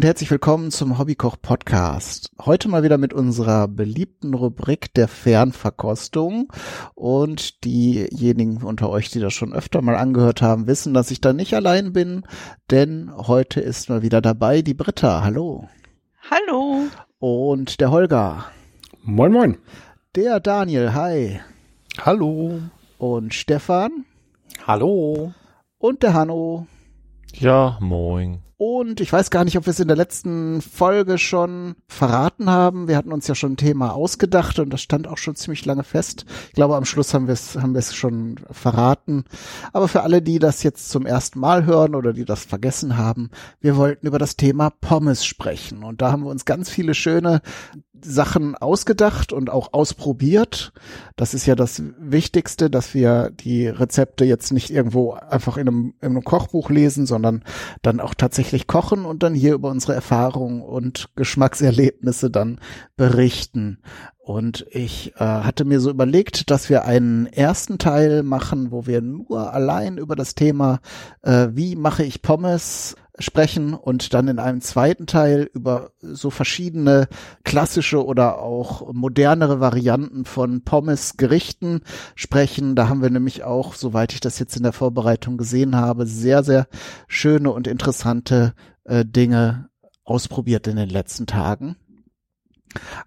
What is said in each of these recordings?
Und herzlich willkommen zum Hobbykoch Podcast. Heute mal wieder mit unserer beliebten Rubrik der Fernverkostung. Und diejenigen unter euch, die das schon öfter mal angehört haben, wissen, dass ich da nicht allein bin, denn heute ist mal wieder dabei die Britta. Hallo. Hallo. Und der Holger. Moin, moin. Der Daniel. Hi. Hallo. Und Stefan. Hallo. Und der Hanno. Ja, moin. Und ich weiß gar nicht, ob wir es in der letzten Folge schon verraten haben. Wir hatten uns ja schon ein Thema ausgedacht und das stand auch schon ziemlich lange fest. Ich glaube, am Schluss haben wir es haben wir es schon verraten. Aber für alle, die das jetzt zum ersten Mal hören oder die das vergessen haben, wir wollten über das Thema Pommes sprechen. Und da haben wir uns ganz viele schöne Sachen ausgedacht und auch ausprobiert. Das ist ja das Wichtigste, dass wir die Rezepte jetzt nicht irgendwo einfach in einem, in einem Kochbuch lesen, sondern dann auch tatsächlich kochen und dann hier über unsere Erfahrungen und Geschmackserlebnisse dann berichten. Und ich äh, hatte mir so überlegt, dass wir einen ersten Teil machen, wo wir nur allein über das Thema, äh, wie mache ich Pommes, sprechen und dann in einem zweiten Teil über so verschiedene klassische oder auch modernere Varianten von Pommes Gerichten sprechen. Da haben wir nämlich auch, soweit ich das jetzt in der Vorbereitung gesehen habe, sehr, sehr schöne und interessante äh, Dinge ausprobiert in den letzten Tagen.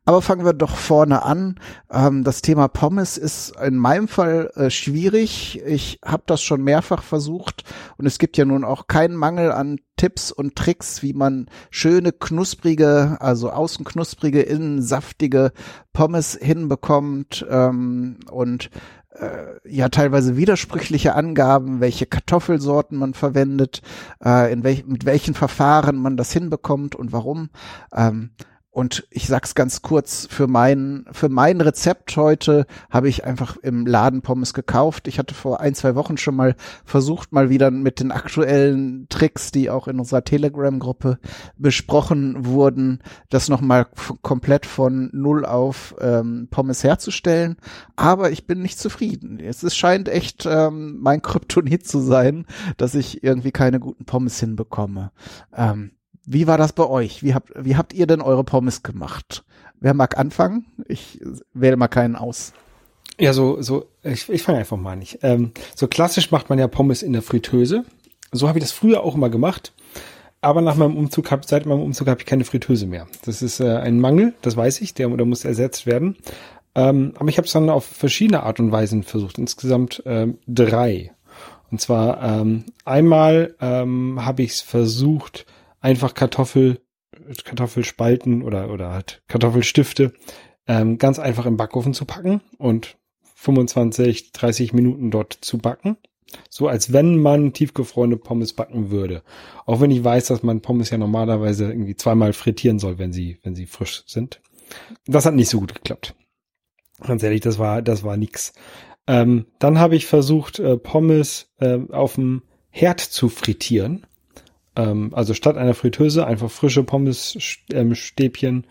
Aber fangen wir doch vorne an. Ähm, das Thema Pommes ist in meinem Fall äh, schwierig. Ich habe das schon mehrfach versucht und es gibt ja nun auch keinen Mangel an Tipps und Tricks, wie man schöne knusprige, also außen knusprige, innen saftige Pommes hinbekommt ähm, und äh, ja teilweise widersprüchliche Angaben, welche Kartoffelsorten man verwendet, äh, in welch, mit welchen Verfahren man das hinbekommt und warum. Ähm, und ich sag's ganz kurz, für mein, für mein Rezept heute habe ich einfach im Laden Pommes gekauft. Ich hatte vor ein, zwei Wochen schon mal versucht, mal wieder mit den aktuellen Tricks, die auch in unserer Telegram-Gruppe besprochen wurden, das nochmal komplett von Null auf ähm, Pommes herzustellen. Aber ich bin nicht zufrieden. Es ist, scheint echt ähm, mein Kryptonit zu sein, dass ich irgendwie keine guten Pommes hinbekomme. Ähm, wie war das bei euch? Wie habt, wie habt ihr denn eure Pommes gemacht? Wer mag anfangen? Ich wähle mal keinen aus. Ja, so, so, ich, ich fange einfach mal nicht. Ähm, so klassisch macht man ja Pommes in der Fritteuse. So habe ich das früher auch immer gemacht. Aber nach meinem Umzug, hab, seit meinem Umzug habe ich keine Fritteuse mehr. Das ist äh, ein Mangel, das weiß ich, der, der muss ersetzt werden. Ähm, aber ich habe es dann auf verschiedene Art und Weisen versucht. Insgesamt ähm, drei. Und zwar ähm, einmal ähm, habe ich es versucht, einfach Kartoffel, Kartoffelspalten oder, oder halt Kartoffelstifte ähm, ganz einfach im Backofen zu packen und 25, 30 Minuten dort zu backen. So als wenn man tiefgefrorene Pommes backen würde. Auch wenn ich weiß, dass man Pommes ja normalerweise irgendwie zweimal frittieren soll, wenn sie, wenn sie frisch sind. Das hat nicht so gut geklappt. Ganz ehrlich, das war, das war nix. Ähm, dann habe ich versucht, äh, Pommes äh, auf dem Herd zu frittieren. Ähm, also statt einer Fritteuse einfach frische Pommesstäbchen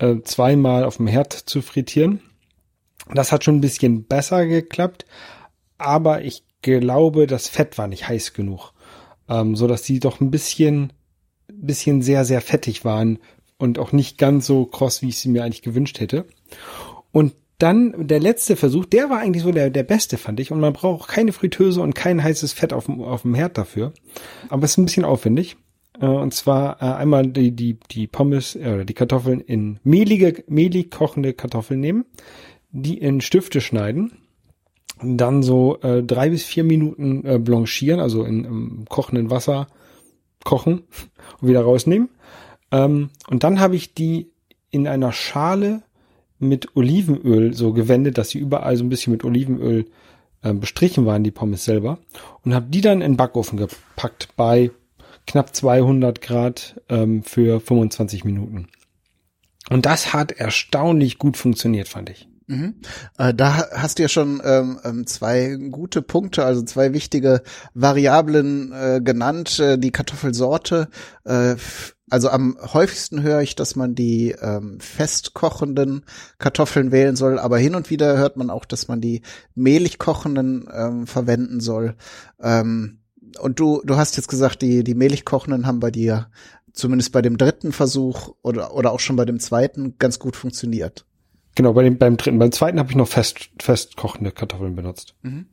ähm, äh, zweimal auf dem Herd zu frittieren. Das hat schon ein bisschen besser geklappt, aber ich glaube, das Fett war nicht heiß genug, ähm, so dass die doch ein bisschen, bisschen sehr, sehr fettig waren und auch nicht ganz so kross, wie ich sie mir eigentlich gewünscht hätte. Und dann der letzte Versuch, der war eigentlich so der, der beste, fand ich. Und man braucht keine Fritteuse und kein heißes Fett auf dem, auf dem Herd dafür. Aber es ist ein bisschen aufwendig. Äh, und zwar äh, einmal die, die, die Pommes äh, oder die Kartoffeln in mehlige, mehlig kochende Kartoffeln nehmen, die in Stifte schneiden, dann so äh, drei bis vier Minuten äh, blanchieren, also in, im kochenden Wasser kochen und wieder rausnehmen. Ähm, und dann habe ich die in einer Schale mit Olivenöl so gewendet, dass sie überall so ein bisschen mit Olivenöl äh, bestrichen waren, die Pommes selber. Und habe die dann in den Backofen gepackt bei knapp 200 Grad ähm, für 25 Minuten. Und das hat erstaunlich gut funktioniert, fand ich. Mhm. Äh, da hast du ja schon ähm, ähm, zwei gute Punkte, also zwei wichtige Variablen äh, genannt. Äh, die Kartoffelsorte. Also am häufigsten höre ich, dass man die ähm, festkochenden Kartoffeln wählen soll, aber hin und wieder hört man auch, dass man die mehlig kochenden ähm, verwenden soll. Ähm, und du, du hast jetzt gesagt, die, die mehlig kochenden haben bei dir zumindest bei dem dritten Versuch oder, oder auch schon bei dem zweiten ganz gut funktioniert. Genau, bei dem, beim dritten. Beim zweiten habe ich noch fest, fest kochende Kartoffeln benutzt. Mhm.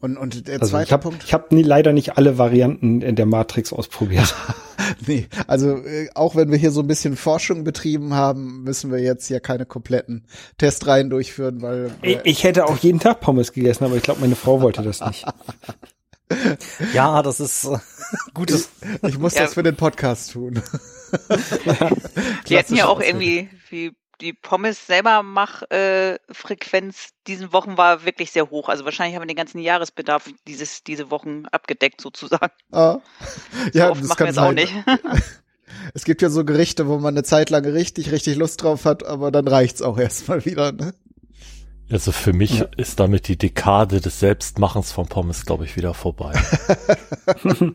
Und, und der Also zweite ich habe Punkt. ich hab nie, leider nicht alle Varianten in der Matrix ausprobiert. Nee, also äh, auch wenn wir hier so ein bisschen Forschung betrieben haben, müssen wir jetzt hier keine kompletten Testreihen durchführen, weil ich, ich hätte auch jeden Tag Pommes gegessen, aber ich glaube, meine Frau wollte das nicht. Ja, das ist äh, gutes. ich muss Ja. das für den Podcast tun. Die Klassische ja auch Ausrede. irgendwie, wie die Pommes selber Mach-Frequenz äh, Frequenz diesen Wochen war wirklich sehr hoch. Also wahrscheinlich haben wir den ganzen Jahresbedarf dieses, diese Wochen abgedeckt sozusagen. Ah. Ja, so oft das machen kann wir es auch sein. nicht. Es gibt ja so Gerichte, wo man eine Zeit lang richtig, richtig Lust drauf hat, aber dann reicht's auch erstmal wieder. Ne? Also für mich Ja. ist damit die Dekade des Selbstmachens von Pommes, glaube ich, wieder vorbei.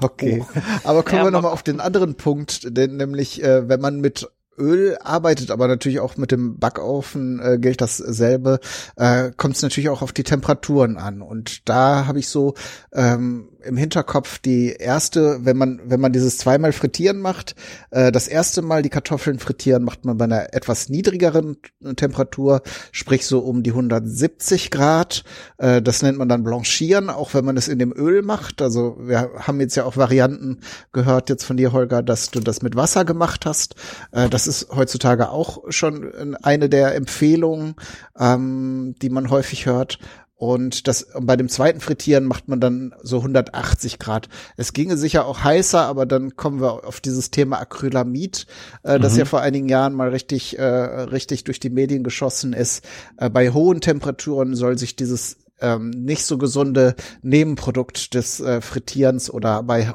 Okay. Aber kommen Ja, wir mal nochmal auf den anderen Punkt, denn nämlich, äh, wenn man mit Öl arbeitet, aber natürlich auch mit dem Backofen äh, gilt dasselbe, äh, kommt es natürlich auch auf die Temperaturen an. Und da habe ich so ähm, im Hinterkopf die erste, wenn man, wenn man dieses zweimal Frittieren macht, äh, das erste Mal die Kartoffeln frittieren, macht man bei einer etwas niedrigeren Temperatur, sprich so um die 170 Grad. Äh, das nennt man dann Blanchieren, auch wenn man es in dem Öl macht. Also wir haben jetzt ja auch Varianten gehört jetzt von dir, Holger, dass du das mit Wasser gemacht hast. Äh, das ist heutzutage auch schon eine der Empfehlungen, ähm, die man häufig hört. Und das bei dem zweiten Frittieren macht man dann so 180 Grad. Es ginge sicher auch heißer, aber dann kommen wir auf dieses Thema Acrylamid, äh, das ja vor einigen Jahren mal richtig, äh, richtig durch die Medien geschossen ist. Äh, bei hohen Temperaturen soll sich dieses ähm, nicht so gesunde Nebenprodukt des äh, Frittierens oder bei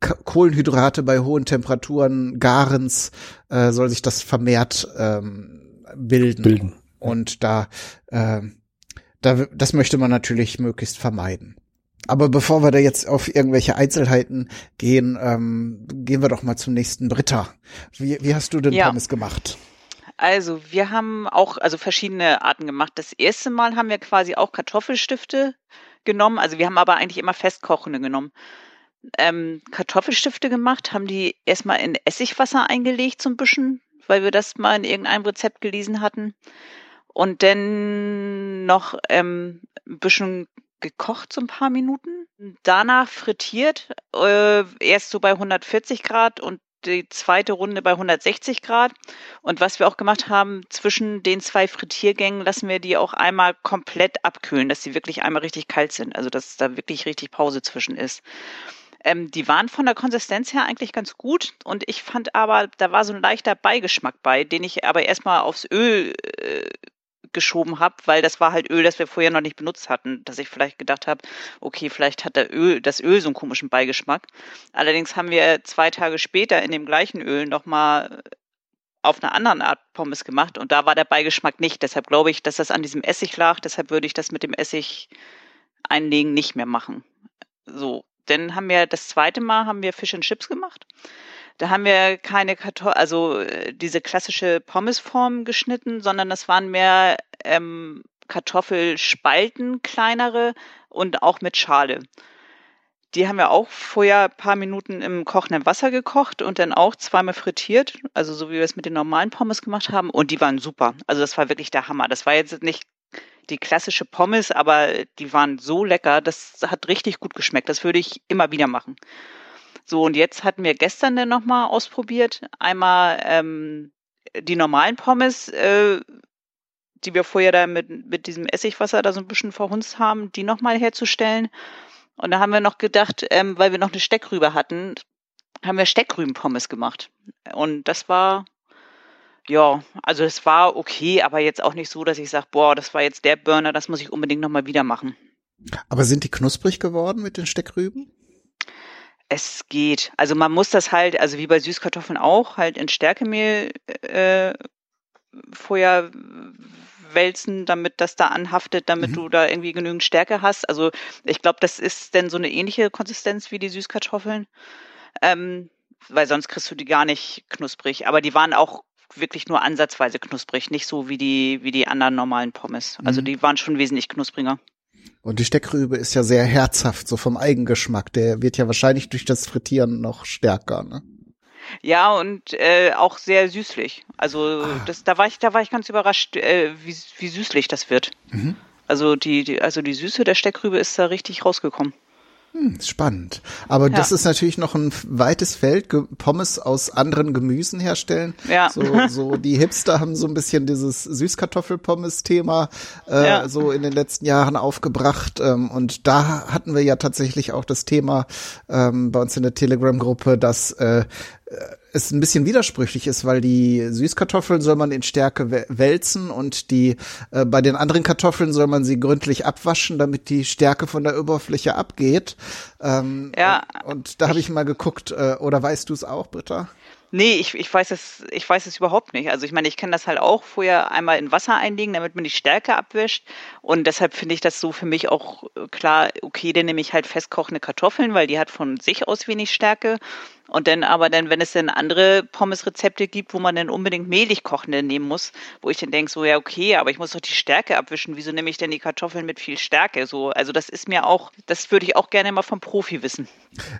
Kohlenhydrate bei hohen Temperaturen Garens äh, soll sich das vermehrt ähm, bilden. Bilden. Und da, äh, da, das möchte man natürlich möglichst vermeiden. Aber bevor wir da jetzt auf irgendwelche Einzelheiten gehen, ähm, gehen wir doch mal zum nächsten Britta. Wie, wie hast du denn Ja. Pommes gemacht? Also wir haben auch also verschiedene Arten gemacht. Das erste Mal haben wir quasi auch Kartoffelstifte genommen. Also wir haben aber eigentlich immer festkochende genommen. Ähm, Kartoffelstifte gemacht, haben die erstmal in Essigwasser eingelegt so ein bisschen, weil wir das mal in irgendeinem Rezept gelesen hatten. Und dann noch ähm, ein bisschen gekocht, so ein paar Minuten. Danach frittiert, äh, erst so bei 140 Grad und die zweite Runde bei 160 Grad. Und was wir auch gemacht haben, zwischen den zwei Frittiergängen lassen wir die auch einmal komplett abkühlen, dass sie wirklich einmal richtig kalt sind. Also dass da wirklich richtig Pause zwischen ist. Ähm, die waren von der Konsistenz her eigentlich ganz gut und ich fand aber, da war so ein leichter Beigeschmack bei, den ich aber erstmal aufs Öl äh, geschoben habe, weil das war halt Öl, das wir vorher noch nicht benutzt hatten, dass ich vielleicht gedacht habe, okay, vielleicht hat der Öl, das Öl so einen komischen Beigeschmack. Allerdings haben wir zwei Tage später in dem gleichen Öl nochmal auf einer anderen Art Pommes gemacht und da war der Beigeschmack nicht. Deshalb glaube ich, dass das an diesem Essig lag. Deshalb würde ich das mit dem Essig einlegen nicht mehr machen. So, dann haben wir das zweite Mal haben wir Fish and Chips gemacht. Da haben wir keine Kartoffeln, also äh, diese klassische Pommesform geschnitten, sondern das waren mehr ähm, Kartoffelspalten, kleinere und auch mit Schale. Die haben wir auch vorher ein paar Minuten im kochenden Wasser gekocht und dann auch zweimal frittiert, also so wie wir es mit den normalen Pommes gemacht haben. Und die waren super. Also das war wirklich der Hammer. Das war jetzt nicht die klassische Pommes, aber die waren so lecker. Das hat richtig gut geschmeckt. Das würde ich immer wieder machen. So, und jetzt hatten wir gestern dann nochmal ausprobiert. Einmal ähm, die normalen Pommes, äh, die wir vorher da mit, mit diesem Essigwasser da so ein bisschen verhunzt haben, die nochmal herzustellen. Und da haben wir noch gedacht, ähm, weil wir noch eine Steckrübe hatten, haben wir Steckrübenpommes gemacht. Und das war, ja, also es war okay, aber jetzt auch nicht so, dass ich sage, boah, das war jetzt der Burner, das muss ich unbedingt nochmal wieder machen. Aber sind die knusprig geworden mit den Steckrüben? Es geht. Also man muss das halt, also wie bei Süßkartoffeln auch, halt in Stärkemehl äh, vorher wälzen, damit das da anhaftet, damit Mhm. du da irgendwie genügend Stärke hast. Also ich glaube, das ist denn so eine ähnliche Konsistenz wie die Süßkartoffeln. Ähm, weil sonst kriegst du die gar nicht knusprig. Aber die waren auch wirklich nur ansatzweise knusprig, nicht so wie die, wie die anderen normalen Pommes. Also Mhm. die waren schon wesentlich knuspriger. Und die Steckrübe ist ja sehr herzhaft, so vom Eigengeschmack. Der wird ja wahrscheinlich durch das Frittieren noch stärker. Ne? Ja, und äh, auch sehr süßlich. Also Ah. das, da war ich, da war ich ganz überrascht, äh, wie, wie süßlich das wird. Mhm. Also die, die, also die Süße der Steckrübe ist da richtig rausgekommen. Hm, spannend. Aber das ist natürlich noch ein weites Feld, Pommes aus anderen Gemüsen herstellen. Ja. So, so die Hipster haben so ein bisschen dieses Süßkartoffelpommes-Thema äh, Ja. so in den letzten Jahren aufgebracht. Ähm, und da hatten wir ja tatsächlich auch das Thema ähm, bei uns in der Telegram-Gruppe, dass äh, es ein bisschen widersprüchlich ist, weil die Süßkartoffeln soll man in Stärke wä- wälzen und die äh, bei den anderen Kartoffeln soll man sie gründlich abwaschen, damit die Stärke von der Oberfläche abgeht. Ähm, Ja. Und, und da habe ich mal geguckt, äh, oder weißt du es auch, Britta? Nee, ich, ich weiß es, ich weiß es überhaupt nicht. Also ich meine, ich kenne das halt auch vorher einmal in Wasser einlegen, damit man die Stärke abwischt. Und deshalb finde ich das so für mich auch äh, klar, okay, dann nehme ich halt festkochende Kartoffeln, weil die hat von sich aus wenig Stärke. Und dann aber dann, wenn es dann andere Pommes-Rezepte gibt, wo man dann unbedingt mehlig kochende nehmen muss, wo ich dann denke, so ja, okay, aber ich muss doch die Stärke abwischen. Wieso nehme ich denn die Kartoffeln mit viel Stärke? So, also das ist mir auch, das würde ich auch gerne mal vom Profi wissen.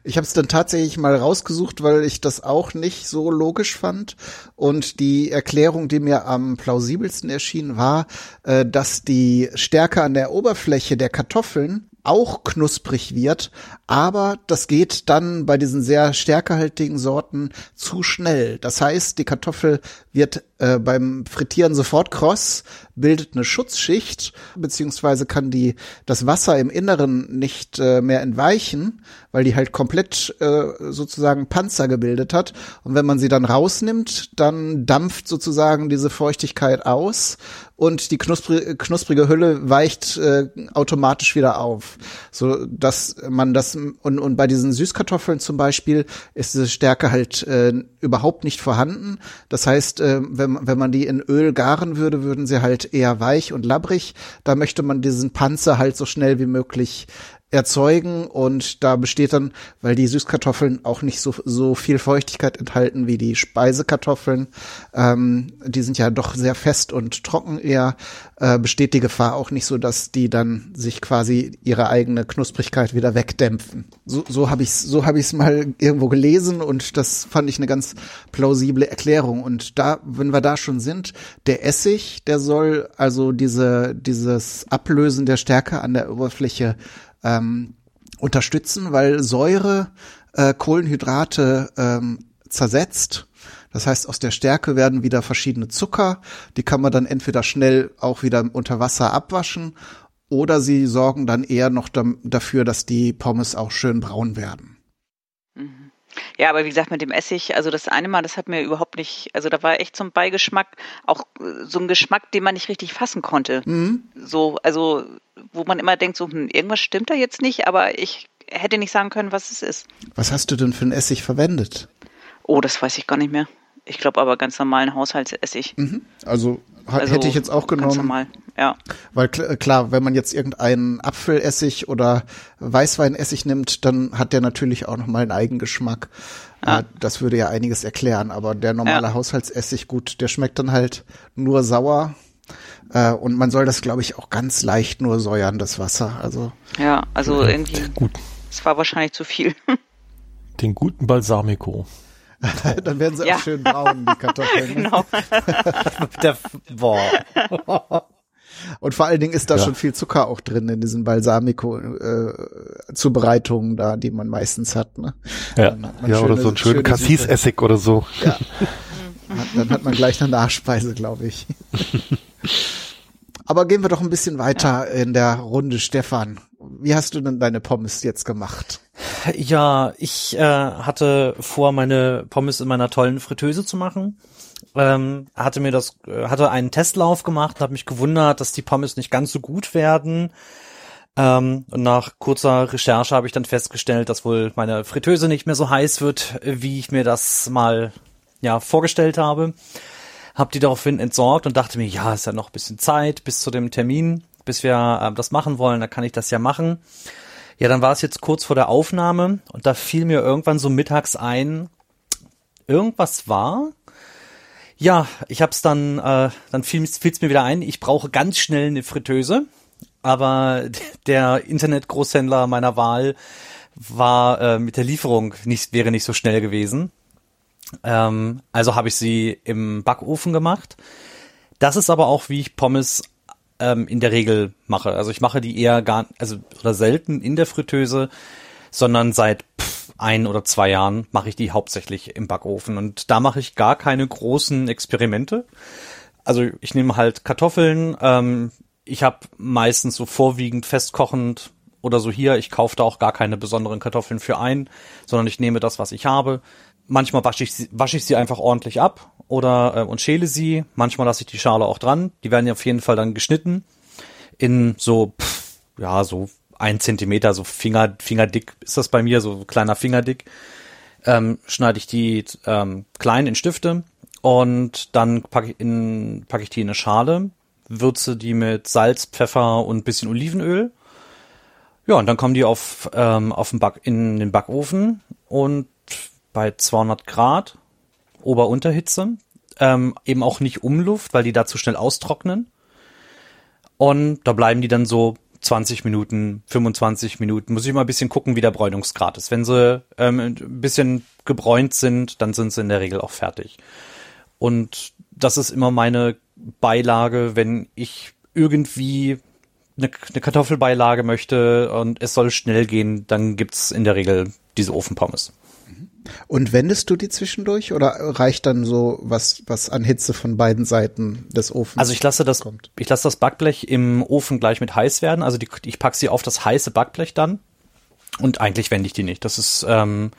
Ich habe es dann tatsächlich mal rausgesucht, weil ich das auch nicht so logisch fand. Und die Erklärung, die mir am plausibelsten erschien, war, äh, dass die Stärke an der Oberfläche der Kartoffeln auch knusprig wird, aber das geht dann bei diesen sehr stärkehaltigen Sorten zu schnell. Das heißt, die Kartoffel wird äh, beim Frittieren sofort kross, bildet eine Schutzschicht, beziehungsweise kann die das Wasser im Inneren nicht äh, mehr entweichen, weil die halt komplett äh, sozusagen Panzer gebildet hat. Und wenn man sie dann rausnimmt, dann dampft sozusagen diese Feuchtigkeit aus und die knusprige, knusprige Hülle weicht äh, automatisch wieder auf, so dass man das und, und bei diesen Süßkartoffeln zum Beispiel ist diese Stärke halt äh, überhaupt nicht vorhanden. Das heißt, äh, wenn, wenn man die in Öl garen würde, würden sie halt eher weich und labbrig. Da möchte man diesen Panzer halt so schnell wie möglich erzeugen und da besteht dann, weil die Süßkartoffeln auch nicht so, so viel Feuchtigkeit enthalten wie die Speisekartoffeln, ähm, die sind ja doch sehr fest und trocken eher, äh, besteht die Gefahr auch nicht so, dass die dann sich quasi ihre eigene Knusprigkeit wieder wegdämpfen. So, so habe ich es so hab ich's mal irgendwo gelesen und das fand ich eine ganz plausible Erklärung. Und da, wenn wir da schon sind, der Essig, der soll also diese, dieses Ablösen der Stärke an der Oberfläche ähm, unterstützen, weil Säure äh, Kohlenhydrate ähm, zersetzt. Das heißt, aus der Stärke werden wieder verschiedene Zucker. Die kann man dann entweder schnell auch wieder unter Wasser abwaschen oder sie sorgen dann eher noch dafür, dass die Pommes auch schön braun werden. Mhm. Ja, aber wie gesagt, mit dem Essig, also das eine Mal, das hat mir überhaupt nicht, also da war echt so ein Beigeschmack, auch äh, so ein Geschmack, den man nicht richtig fassen konnte. Mhm. So, also, wo man immer denkt, so, hm, irgendwas stimmt da jetzt nicht, aber ich hätte nicht sagen können, was es ist. Was hast du denn für einen Essig verwendet? Oh, das weiß ich gar nicht mehr. Ich glaube aber ganz normalen Haushaltsessig. Mhm. Also, Also hätte ich jetzt auch Ganz genommen. normal, ja. Weil kl klar, wenn man jetzt irgendeinen Apfelessig oder Weißweinessig nimmt, dann hat der natürlich auch nochmal einen Eigengeschmack. Ja. Äh, Das würde ja einiges erklären, aber der normale Ja. Haushaltsessig, gut, der schmeckt dann halt nur sauer. Äh, Und man soll das, glaube ich, auch ganz leicht nur säuern, das Wasser. Also Ja, also irgendwie, Gut. es war wahrscheinlich zu viel. Den guten Balsamico. dann werden sie Ja. auch schön braun, die Kartoffeln. genau. Der, boah. Und vor allen Dingen ist da Ja. schon viel Zucker auch drin in diesen Balsamico-Zubereitungen da, die man meistens hat. Ne? Ja. Hat Ja, oder schöne- so einen schönen schöne Cassis-Essig oder so. Ja. Dann hat man gleich eine Nachspeise, glaube ich. Aber gehen wir doch ein bisschen weiter in der Runde, Stefan. Wie hast du denn deine Pommes jetzt gemacht? Ja, ich äh, hatte vor, meine Pommes in meiner tollen Fritteuse zu machen. Ähm, hatte mir das, äh, hatte einen Testlauf gemacht, habe mich gewundert, dass die Pommes nicht ganz so gut werden. Ähm, und nach kurzer Recherche habe ich dann festgestellt, dass wohl meine Fritteuse nicht mehr so heiß wird, wie ich mir das mal ja vorgestellt habe. Hab die daraufhin entsorgt und dachte mir, ja, ist ja noch ein bisschen Zeit bis zu dem Termin, bis wir äh, das machen wollen, dann kann ich das ja machen. Ja, dann war es jetzt kurz vor der Aufnahme und da fiel mir irgendwann so mittags ein, irgendwas war. Ja, ich hab's dann, äh, dann fiel es mir wieder ein, ich brauche ganz schnell eine Fritteuse, aber der Internetgroßhändler meiner Wahl war äh, mit der Lieferung nicht, wäre nicht so schnell gewesen. Ähm, also habe ich sie im Backofen gemacht. Das ist aber auch, wie ich Pommes ähm, in der Regel mache. Also ich mache die eher gar, also oder selten in der Fritteuse, sondern seit pff, ein oder zwei Jahren mache ich die hauptsächlich im Backofen. Und da mache ich gar keine großen Experimente. Also ich nehme halt Kartoffeln. Ähm, ich habe meistens so vorwiegend festkochend oder so hier. Ich kaufe da auch gar keine besonderen Kartoffeln für ein, sondern ich nehme das, was ich habe. Manchmal wasche ich, sie- wasche ich sie einfach ordentlich ab oder äh, und schäle sie. Manchmal lasse ich die Schale auch dran. Die werden ja auf jeden Fall dann geschnitten in so pff, ja so ein Zentimeter, so Finger Fingerdick ist das bei mir, so kleiner Fingerdick. Ähm, schneide ich die ähm, klein in Stifte und dann packe ich, in, pack ich die in eine Schale, würze die mit Salz, Pfeffer und bisschen Olivenöl. Ja, und dann kommen die auf, ähm, auf den Back, in den Backofen und bei 200 Grad Ober-Unterhitze. Ähm, eben auch nicht Umluft, weil die da zu schnell austrocknen. Und da bleiben die dann so 20 Minuten, 25 Minuten. Muss ich mal ein bisschen gucken, wie der Bräunungsgrad ist. Wenn sie ähm, ein bisschen gebräunt sind, dann sind sie in der Regel auch fertig. Und das ist immer meine Beilage, wenn ich irgendwie eine, eine Kartoffelbeilage möchte und es soll schnell gehen, dann gibt's in der Regel diese Ofenpommes. Und wendest du die zwischendurch oder reicht dann so was, was an Hitze von beiden Seiten des Ofens? Also ich lasse das, kommt? ich lasse das Backblech im Ofen gleich mit heiß werden. Also die, ich pack sie auf das heiße Backblech dann. Und eigentlich wende ich die nicht. Das ist ähm,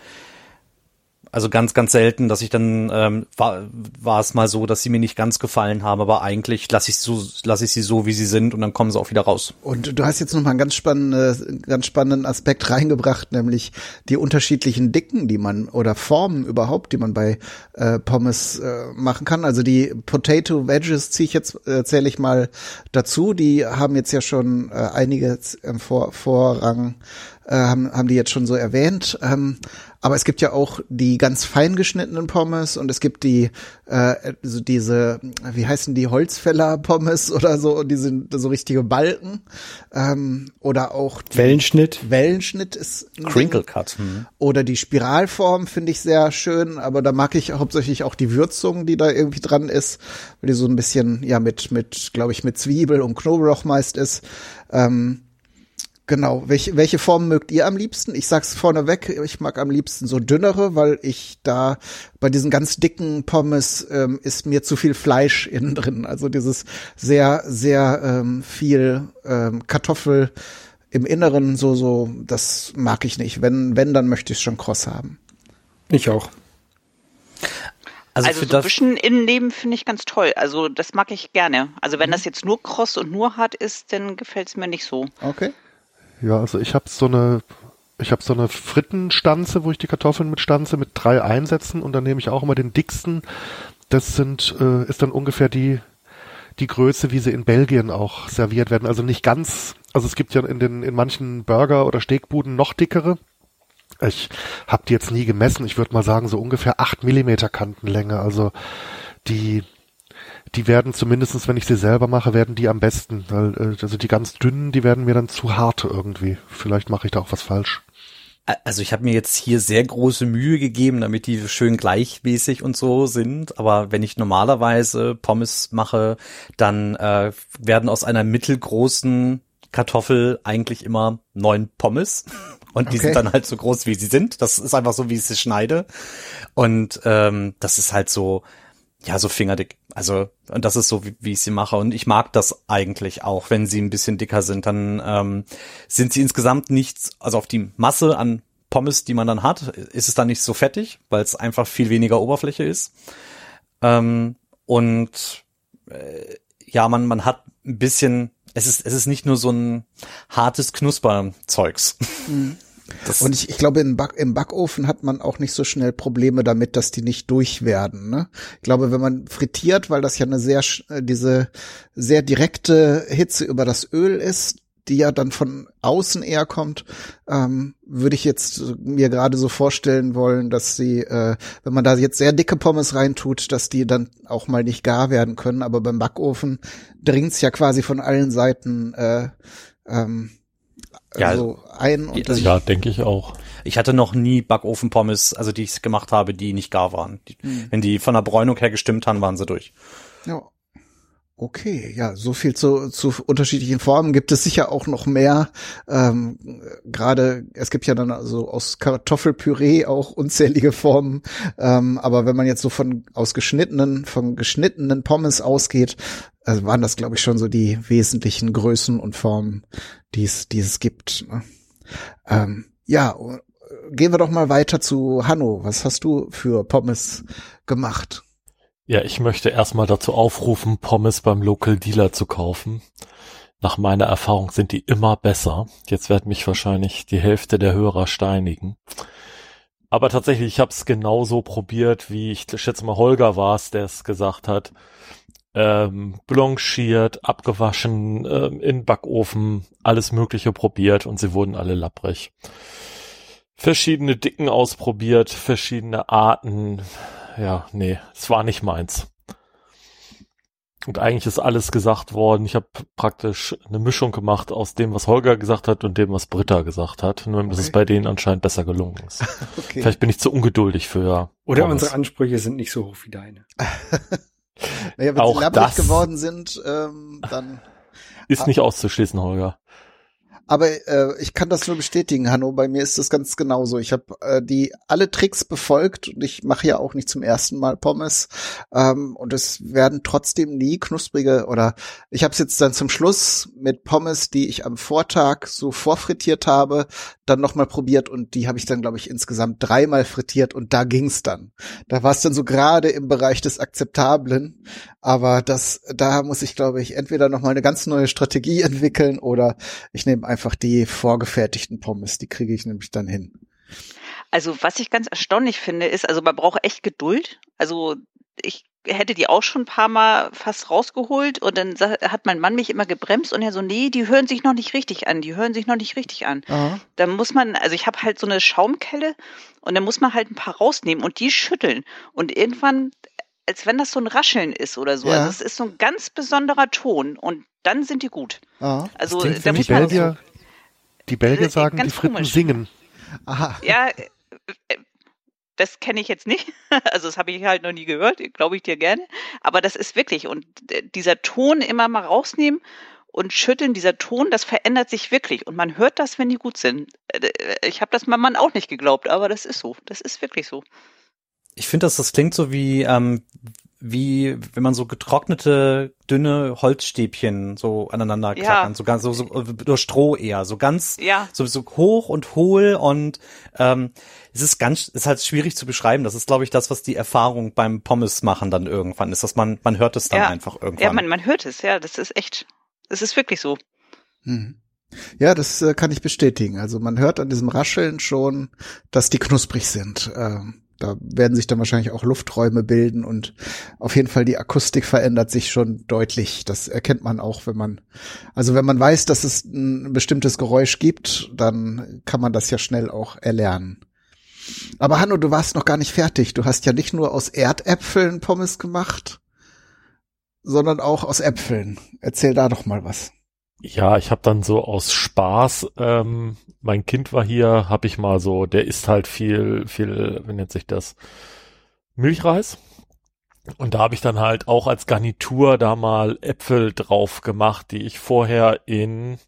also ganz, ganz selten, dass ich dann ähm, war, war es mal so, dass sie mir nicht ganz gefallen haben, aber eigentlich lasse ich so, lasse ich sie so, wie sie sind, und dann kommen sie auch wieder raus. Und du hast jetzt noch mal einen ganz, spannende, ganz spannenden Aspekt reingebracht, nämlich die unterschiedlichen Dicken, die man oder Formen überhaupt, die man bei äh, Pommes äh, machen kann. Also die Potato Wedges ziehe ich jetzt äh, zähle ich mal dazu. Die haben jetzt ja schon äh, einige im Vor Vorrang äh, haben, haben die jetzt schon so erwähnt. Ähm, aber es gibt ja auch die ganz fein geschnittenen Pommes und es gibt die, äh, so diese, wie heißen die, Holzfäller-Pommes oder so, und die sind so richtige Balken. Ähm, oder auch die Wellenschnitt. Wellenschnitt ist Crinkle. Cut. Hm. Oder die Spiralform finde ich sehr schön, aber da mag ich hauptsächlich auch die Würzung, die da irgendwie dran ist, weil die so ein bisschen, ja, mit, mit, glaube ich, mit Zwiebel und Knoblauch meist ist. Ähm, Genau, welche, welche Form mögt ihr am liebsten? Ich sag's vorneweg, ich mag am liebsten so dünnere, weil ich da bei diesen ganz dicken Pommes ähm, ist mir zu viel Fleisch innen drin. Also dieses sehr, sehr ähm, viel ähm, Kartoffel im Inneren, so, so, das mag ich nicht. Wenn, wenn, dann möchte ich es schon kross haben. Ich auch. Also, Also, für so das, Büschen Innenleben finde ich ganz toll. Also das mag ich gerne. Also Mhm. wenn das jetzt nur kross und nur hart ist, dann gefällt es mir nicht so. Okay. Ja, also ich habe so eine, ich habe so eine Frittenstanze, wo ich die Kartoffeln mit stanze mit drei Einsätzen und dann nehme ich auch immer den dicksten. Das sind, äh, ist dann ungefähr die die Größe, wie sie in Belgien auch serviert werden. Also nicht ganz, also es gibt ja in den in manchen Burger oder Steakbuden noch dickere. Ich habe die jetzt nie gemessen. Ich würde mal sagen so ungefähr acht Millimeter Kantenlänge. Also die die werden zumindestens, wenn ich sie selber mache, werden die am besten. Weil, äh, also die ganz dünnen, die werden mir dann zu hart irgendwie. Vielleicht mache ich da auch was falsch. also ich habe mir jetzt hier sehr große Mühe gegeben, damit die schön gleichmäßig und so sind. Aber wenn ich normalerweise Pommes mache, dann äh, werden aus einer mittelgroßen Kartoffel eigentlich immer neun Pommes. Und die Okay. sind dann halt so groß, wie sie sind. Das ist einfach so, wie ich sie schneide. Und ähm, das ist halt so, ja, so fingerdick. Also, und das ist so, wie, wie ich sie mache. Und ich mag das eigentlich auch, wenn sie ein bisschen dicker sind. Dann ähm, sind sie insgesamt nichts, also auf die Masse an Pommes, die man dann hat, ist es dann nicht so fettig, weil es einfach viel weniger Oberfläche ist. Ähm, und äh, ja, man, man hat ein bisschen, es ist, es ist nicht nur so ein hartes Knusperzeugs. Das, Und ich, ich glaube, im, Back, im Backofen hat man auch nicht so schnell Probleme damit, dass die nicht durch werden. Ne? Ich glaube, wenn man frittiert, weil das ja eine sehr, äh, diese sehr direkte Hitze über das Öl ist, die ja dann von außen eher kommt, ähm, würde ich jetzt mir gerade so vorstellen wollen, dass sie, äh, wenn man da jetzt sehr dicke Pommes reintut, dass die dann auch mal nicht gar werden können. Aber beim Backofen dringt's ja quasi von allen Seiten äh, ähm, Ja, Also ein und also Ja, denke ich auch. Ich hatte noch nie Backofen-Pommes, also die ich gemacht habe, die nicht gar waren. Die, Wenn die von der Bräunung her gestimmt haben, waren sie durch. Ja. Okay, ja, so viel zu, zu unterschiedlichen Formen. Gibt es sicher auch noch mehr. Ähm, Gerade, es gibt ja dann also aus Kartoffelpüree auch unzählige Formen. Ähm, aber wenn man jetzt so von aus geschnittenen, von geschnittenen Pommes ausgeht, also waren das, glaube ich, schon so die wesentlichen Größen und Formen, die es, die es gibt. Ne? Ähm, ja, äh, gehen wir doch mal weiter zu Hanno. Was hast du für Pommes gemacht? Ja, ich möchte erstmal dazu aufrufen, Pommes beim Local Dealer zu kaufen. Nach meiner Erfahrung sind die immer besser. Jetzt wird mich wahrscheinlich die Hälfte der Hörer steinigen. Aber tatsächlich, ich habe es genauso probiert, wie ich schätze mal Holger war es, der es gesagt hat. Ähm, blanchiert, abgewaschen, ähm, in Backofen, alles Mögliche probiert und sie wurden alle lapprig. Verschiedene Dicken ausprobiert, verschiedene Arten. Ja, nee, es war nicht meins. Und eigentlich ist alles gesagt worden. Ich habe praktisch eine Mischung gemacht aus dem, was Holger gesagt hat und dem, was Britta gesagt hat. Nur, dass es Okay. bei denen anscheinend besser gelungen ist. Okay. Vielleicht bin ich zu ungeduldig für. Oder Pommes. unsere Ansprüche sind nicht so hoch wie deine. Naja, wenn Auch sie labbrig geworden sind, ähm, dann. Ist nicht auszuschließen, Holger. Aber äh, ich kann das nur bestätigen, Hanno. Bei mir ist das ganz genauso. Ich habe äh, die alle Tricks befolgt und ich mache ja auch nicht zum ersten Mal Pommes. Ähm, und es werden trotzdem nie knusprige oder ich habe es jetzt dann zum Schluss mit Pommes, die ich am Vortag so vorfrittiert habe, dann nochmal probiert und die habe ich dann, glaube ich, insgesamt dreimal frittiert und da ging's dann. Da war es dann so gerade im Bereich des Akzeptablen. Aber das, da muss ich, glaube ich, entweder nochmal eine ganz neue Strategie entwickeln oder ich nehme einfach die vorgefertigten Pommes. Die kriege ich nämlich dann hin. Also was ich ganz erstaunlich finde, ist, also man braucht echt Geduld. Also ich hätte die auch schon ein paar Mal fast rausgeholt und dann hat mein Mann mich immer gebremst und er so, nee, die hören sich noch nicht richtig an, die hören sich noch nicht richtig an. Aha. Da muss man, also ich habe halt so eine Schaumkelle und dann muss man halt ein paar rausnehmen und die schütteln. Und irgendwann, als wenn das so ein Rascheln ist oder so. Ja. Also es ist so ein ganz besonderer Ton und dann sind die gut. Aha. Also da muss man Belgier, die Belgier sagen, die Fritten komisch. singen. Aha. Ja, äh, äh, das kenne ich jetzt nicht. Also das habe ich halt noch nie gehört, glaube ich dir gerne. Aber das ist wirklich. Und äh, dieser Ton immer mal rausnehmen und schütteln, dieser Ton, das verändert sich wirklich. Und man hört das, wenn die gut sind. Ich habe das meinem Mann auch nicht geglaubt, aber das ist so. Das ist wirklich so. Ich finde, dass das klingt so wie, ähm, wie wenn man so getrocknete, dünne Holzstäbchen so aneinander Ja. klackern, so ganz so, so durch Stroh eher, so ganz Ja. so, so hoch und hohl und ähm, es ist ganz, ist halt schwierig zu beschreiben. Das ist, glaube ich, das, was die Erfahrung beim Pommes machen dann irgendwann ist, dass man man hört es dann Ja. einfach irgendwann. Ja, man, man hört es, ja. Das ist echt. Das ist wirklich so. Hm. Ja, das äh, kann ich bestätigen. Also man hört an diesem Rascheln schon, dass die knusprig sind. Ähm, da werden sich dann wahrscheinlich auch Lufträume bilden und auf jeden Fall die Akustik verändert sich schon deutlich. Das erkennt man auch, wenn man, also wenn man weiß, dass es ein bestimmtes Geräusch gibt, dann kann man das ja schnell auch erlernen. Aber Hanno, du warst noch gar nicht fertig. Du hast ja nicht nur aus Erdäpfeln Pommes gemacht, sondern auch aus Äpfeln. Erzähl da doch mal was. Ja, ich habe dann so aus Spaß, ähm, mein Kind war hier, habe ich mal so, der isst halt viel, viel, wie nennt sich das? Milchreis. Und da habe ich dann halt auch als Garnitur da mal Äpfel drauf gemacht, die ich vorher in,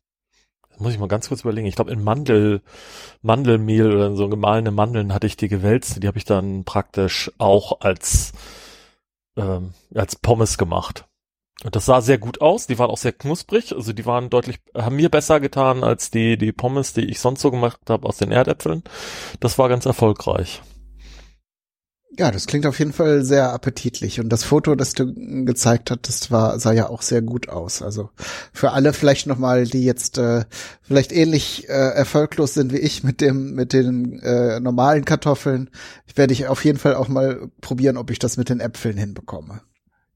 muss ich mal ganz kurz überlegen, ich glaube in Mandel, Mandelmehl oder so gemahlene Mandeln hatte ich die gewälzt, die habe ich dann praktisch auch als, ähm, als Pommes gemacht. Und das sah sehr gut aus. Die waren auch sehr knusprig. Also die waren deutlich, haben mir besser getan als die, die Pommes, die ich sonst so gemacht habe aus den Erdäpfeln. Das war ganz erfolgreich. Ja, das klingt auf jeden Fall sehr appetitlich. Und das Foto, das du gezeigt hattest, war, sah ja auch sehr gut aus. Also für alle vielleicht nochmal, die jetzt äh, vielleicht ähnlich äh, erfolglos sind wie ich mit dem, mit den äh, normalen Kartoffeln, werde ich auf jeden Fall auch mal probieren, ob ich das mit den Äpfeln hinbekomme.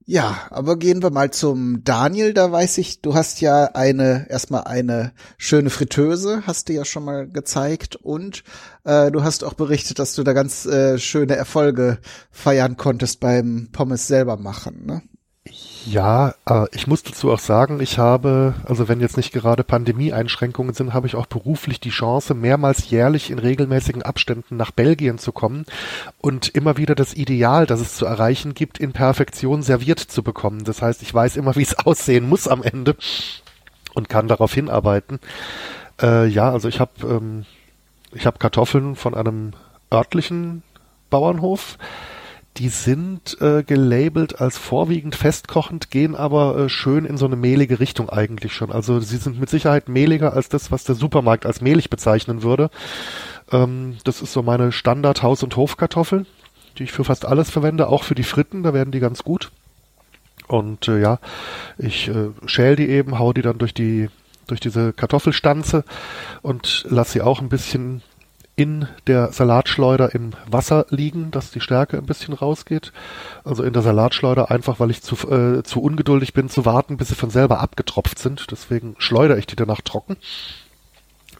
Ja, aber gehen wir mal zum Daniel. Da weiß ich, du hast ja eine, erstmal eine schöne Fritteuse, hast du ja schon mal gezeigt. Und äh, du hast auch berichtet, dass du da ganz äh, schöne Erfolge feiern konntest beim Pommes selber machen, ne? Ja, äh, ich muss dazu auch sagen, ich habe, also wenn jetzt nicht gerade Pandemieeinschränkungen sind, habe ich auch beruflich die Chance, mehrmals jährlich in regelmäßigen Abständen nach Belgien zu kommen und immer wieder das Ideal, das es zu erreichen gibt, in Perfektion serviert zu bekommen. Das heißt, ich weiß immer, wie es aussehen muss am Ende und kann darauf hinarbeiten. Äh, ja, also ich habe ähm, ich habe Kartoffeln von einem örtlichen Bauernhof die sind äh, gelabelt als vorwiegend festkochend, gehen aber äh, schön in so eine mehlige Richtung eigentlich schon. Also sie sind mit Sicherheit mehliger als das, was der Supermarkt als mehlig bezeichnen würde. Ähm, das ist so meine Standard Haus- und Hofkartoffel, die ich für fast alles verwende, auch für die Fritten, da werden die ganz gut. Und äh, ja, ich äh, schäl die eben, hau die dann durch die durch diese Kartoffelstanze und lass sie auch ein bisschen in der Salatschleuder im Wasser liegen, dass die Stärke ein bisschen rausgeht. Also in der Salatschleuder einfach, weil ich zu, äh, zu ungeduldig bin zu warten, bis sie von selber abgetropft sind. Deswegen schleudere ich die danach trocken.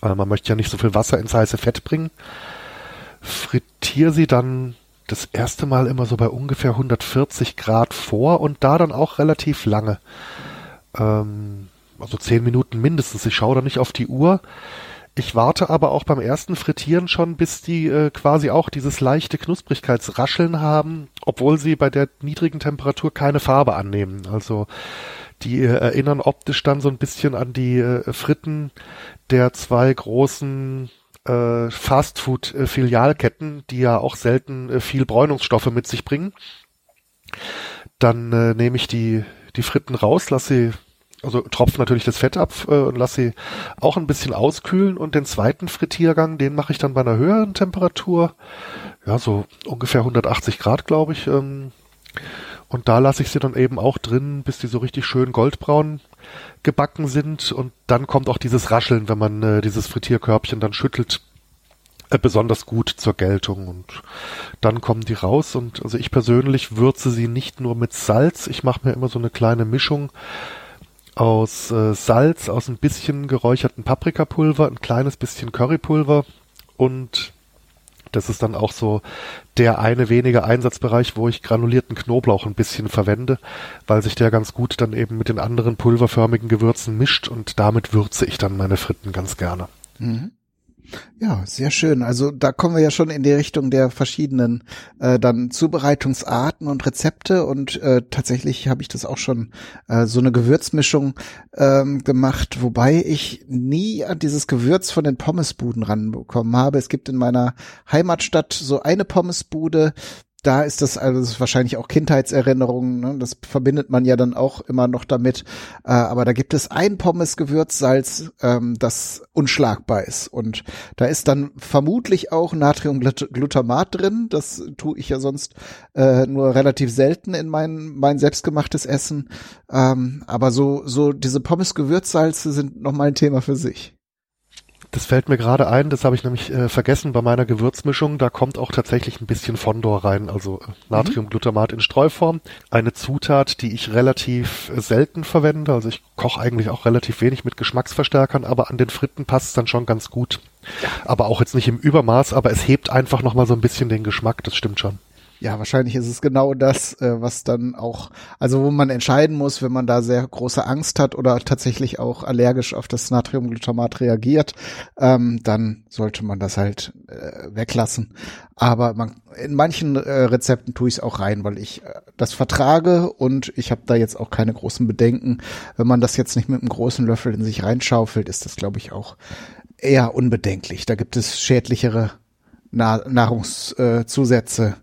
Weil man möchte ja nicht so viel Wasser ins heiße Fett bringen. Frittiere sie dann das erste Mal immer so bei ungefähr 140 Grad vor und da dann auch relativ lange. Ähm, also zehn Minuten mindestens. Ich schaue da nicht auf die Uhr. Ich warte aber auch beim ersten Frittieren schon, bis die äh, quasi auch dieses leichte Knusprigkeitsrascheln haben, obwohl sie bei der niedrigen Temperatur keine Farbe annehmen. Also die äh, erinnern optisch dann so ein bisschen an die äh, Fritten der zwei großen äh, Fastfood-Filialketten, die ja auch selten äh, viel Bräunungsstoffe mit sich bringen. Dann äh, nehme ich die, die Fritten raus, lasse sie also tropfe natürlich das Fett ab äh, und lasse sie auch ein bisschen auskühlen. Und den zweiten Frittiergang, den mache ich dann bei einer höheren Temperatur, ja so ungefähr 180 Grad, glaube ich. Ähm, und da lasse ich sie dann eben auch drin, bis die so richtig schön goldbraun gebacken sind. Und dann kommt auch dieses Rascheln, wenn man äh, dieses Frittierkörbchen dann schüttelt, äh, besonders gut zur Geltung. Und dann kommen die raus. Und also ich persönlich würze sie nicht nur mit Salz, ich mache mir immer so eine kleine Mischung aus äh, Salz, aus ein bisschen geräucherten Paprikapulver, ein kleines bisschen Currypulver und das ist dann auch so der eine wenige Einsatzbereich, wo ich granulierten Knoblauch ein bisschen verwende, weil sich der ganz gut dann eben mit den anderen pulverförmigen Gewürzen mischt und damit würze ich dann meine Fritten ganz gerne. Mhm. Ja, sehr schön. Also da kommen wir ja schon in die Richtung der verschiedenen äh, dann Zubereitungsarten und Rezepte und äh, tatsächlich habe ich das auch schon äh, so eine Gewürzmischung ähm, gemacht, wobei ich nie an dieses Gewürz von den Pommesbuden ranbekommen habe. Es gibt in meiner Heimatstadt so eine Pommesbude, da ist das also wahrscheinlich auch Kindheitserinnerungen, ne? das verbindet man ja dann auch immer noch damit. Äh, aber da gibt es ein Pommes-Gewürzsalz, ähm, das unschlagbar ist. Und da ist dann vermutlich auch Natriumglutamat drin. Das tue ich ja sonst äh, nur relativ selten in mein, mein selbstgemachtes Essen. Ähm, aber so, so diese Pommes-Gewürzsalze sind nochmal ein Thema für sich. Das fällt mir gerade ein, das habe ich nämlich äh, vergessen bei meiner Gewürzmischung. Da kommt auch tatsächlich ein bisschen Fondor rein, also äh, Natriumglutamat in Streuform. Eine Zutat, die ich relativ äh, selten verwende. Also ich koche eigentlich auch relativ wenig mit Geschmacksverstärkern, aber an den Fritten passt es dann schon ganz gut. Aber auch jetzt nicht im Übermaß, aber es hebt einfach nochmal so ein bisschen den Geschmack, das stimmt schon. Ja, wahrscheinlich ist es genau das, äh, was dann auch, also wo man entscheiden muss, wenn man da sehr große Angst hat oder tatsächlich auch allergisch auf das Natriumglutamat reagiert, ähm, dann sollte man das halt äh, weglassen. Aber man, in manchen äh, Rezepten tue ich es auch rein, weil ich äh, das vertrage und ich habe da jetzt auch keine großen Bedenken. Wenn man das jetzt nicht mit einem großen Löffel in sich reinschaufelt, ist das, glaube ich, auch eher unbedenklich. Da gibt es schädlichere Nahrungszusätze,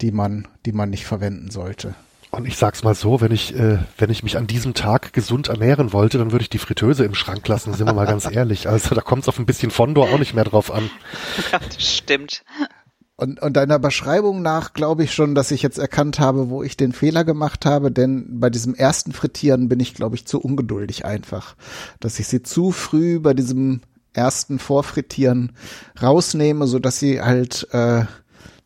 die man, die man nicht verwenden sollte. Und ich sag's mal so, wenn ich, äh, wenn ich mich an diesem Tag gesund ernähren wollte, dann würde ich die Fritteuse im Schrank lassen, sind wir mal ganz ehrlich. Also da kommt es auf ein bisschen Fondor auch nicht mehr drauf an. Ja, das stimmt. Und, und deiner Beschreibung nach glaube ich schon, dass ich jetzt erkannt habe, wo ich den Fehler gemacht habe, denn bei diesem ersten Frittieren bin ich, glaube ich, zu ungeduldig einfach. Dass ich sie zu früh bei diesem ersten Vorfrittieren rausnehme, so dass sie halt äh,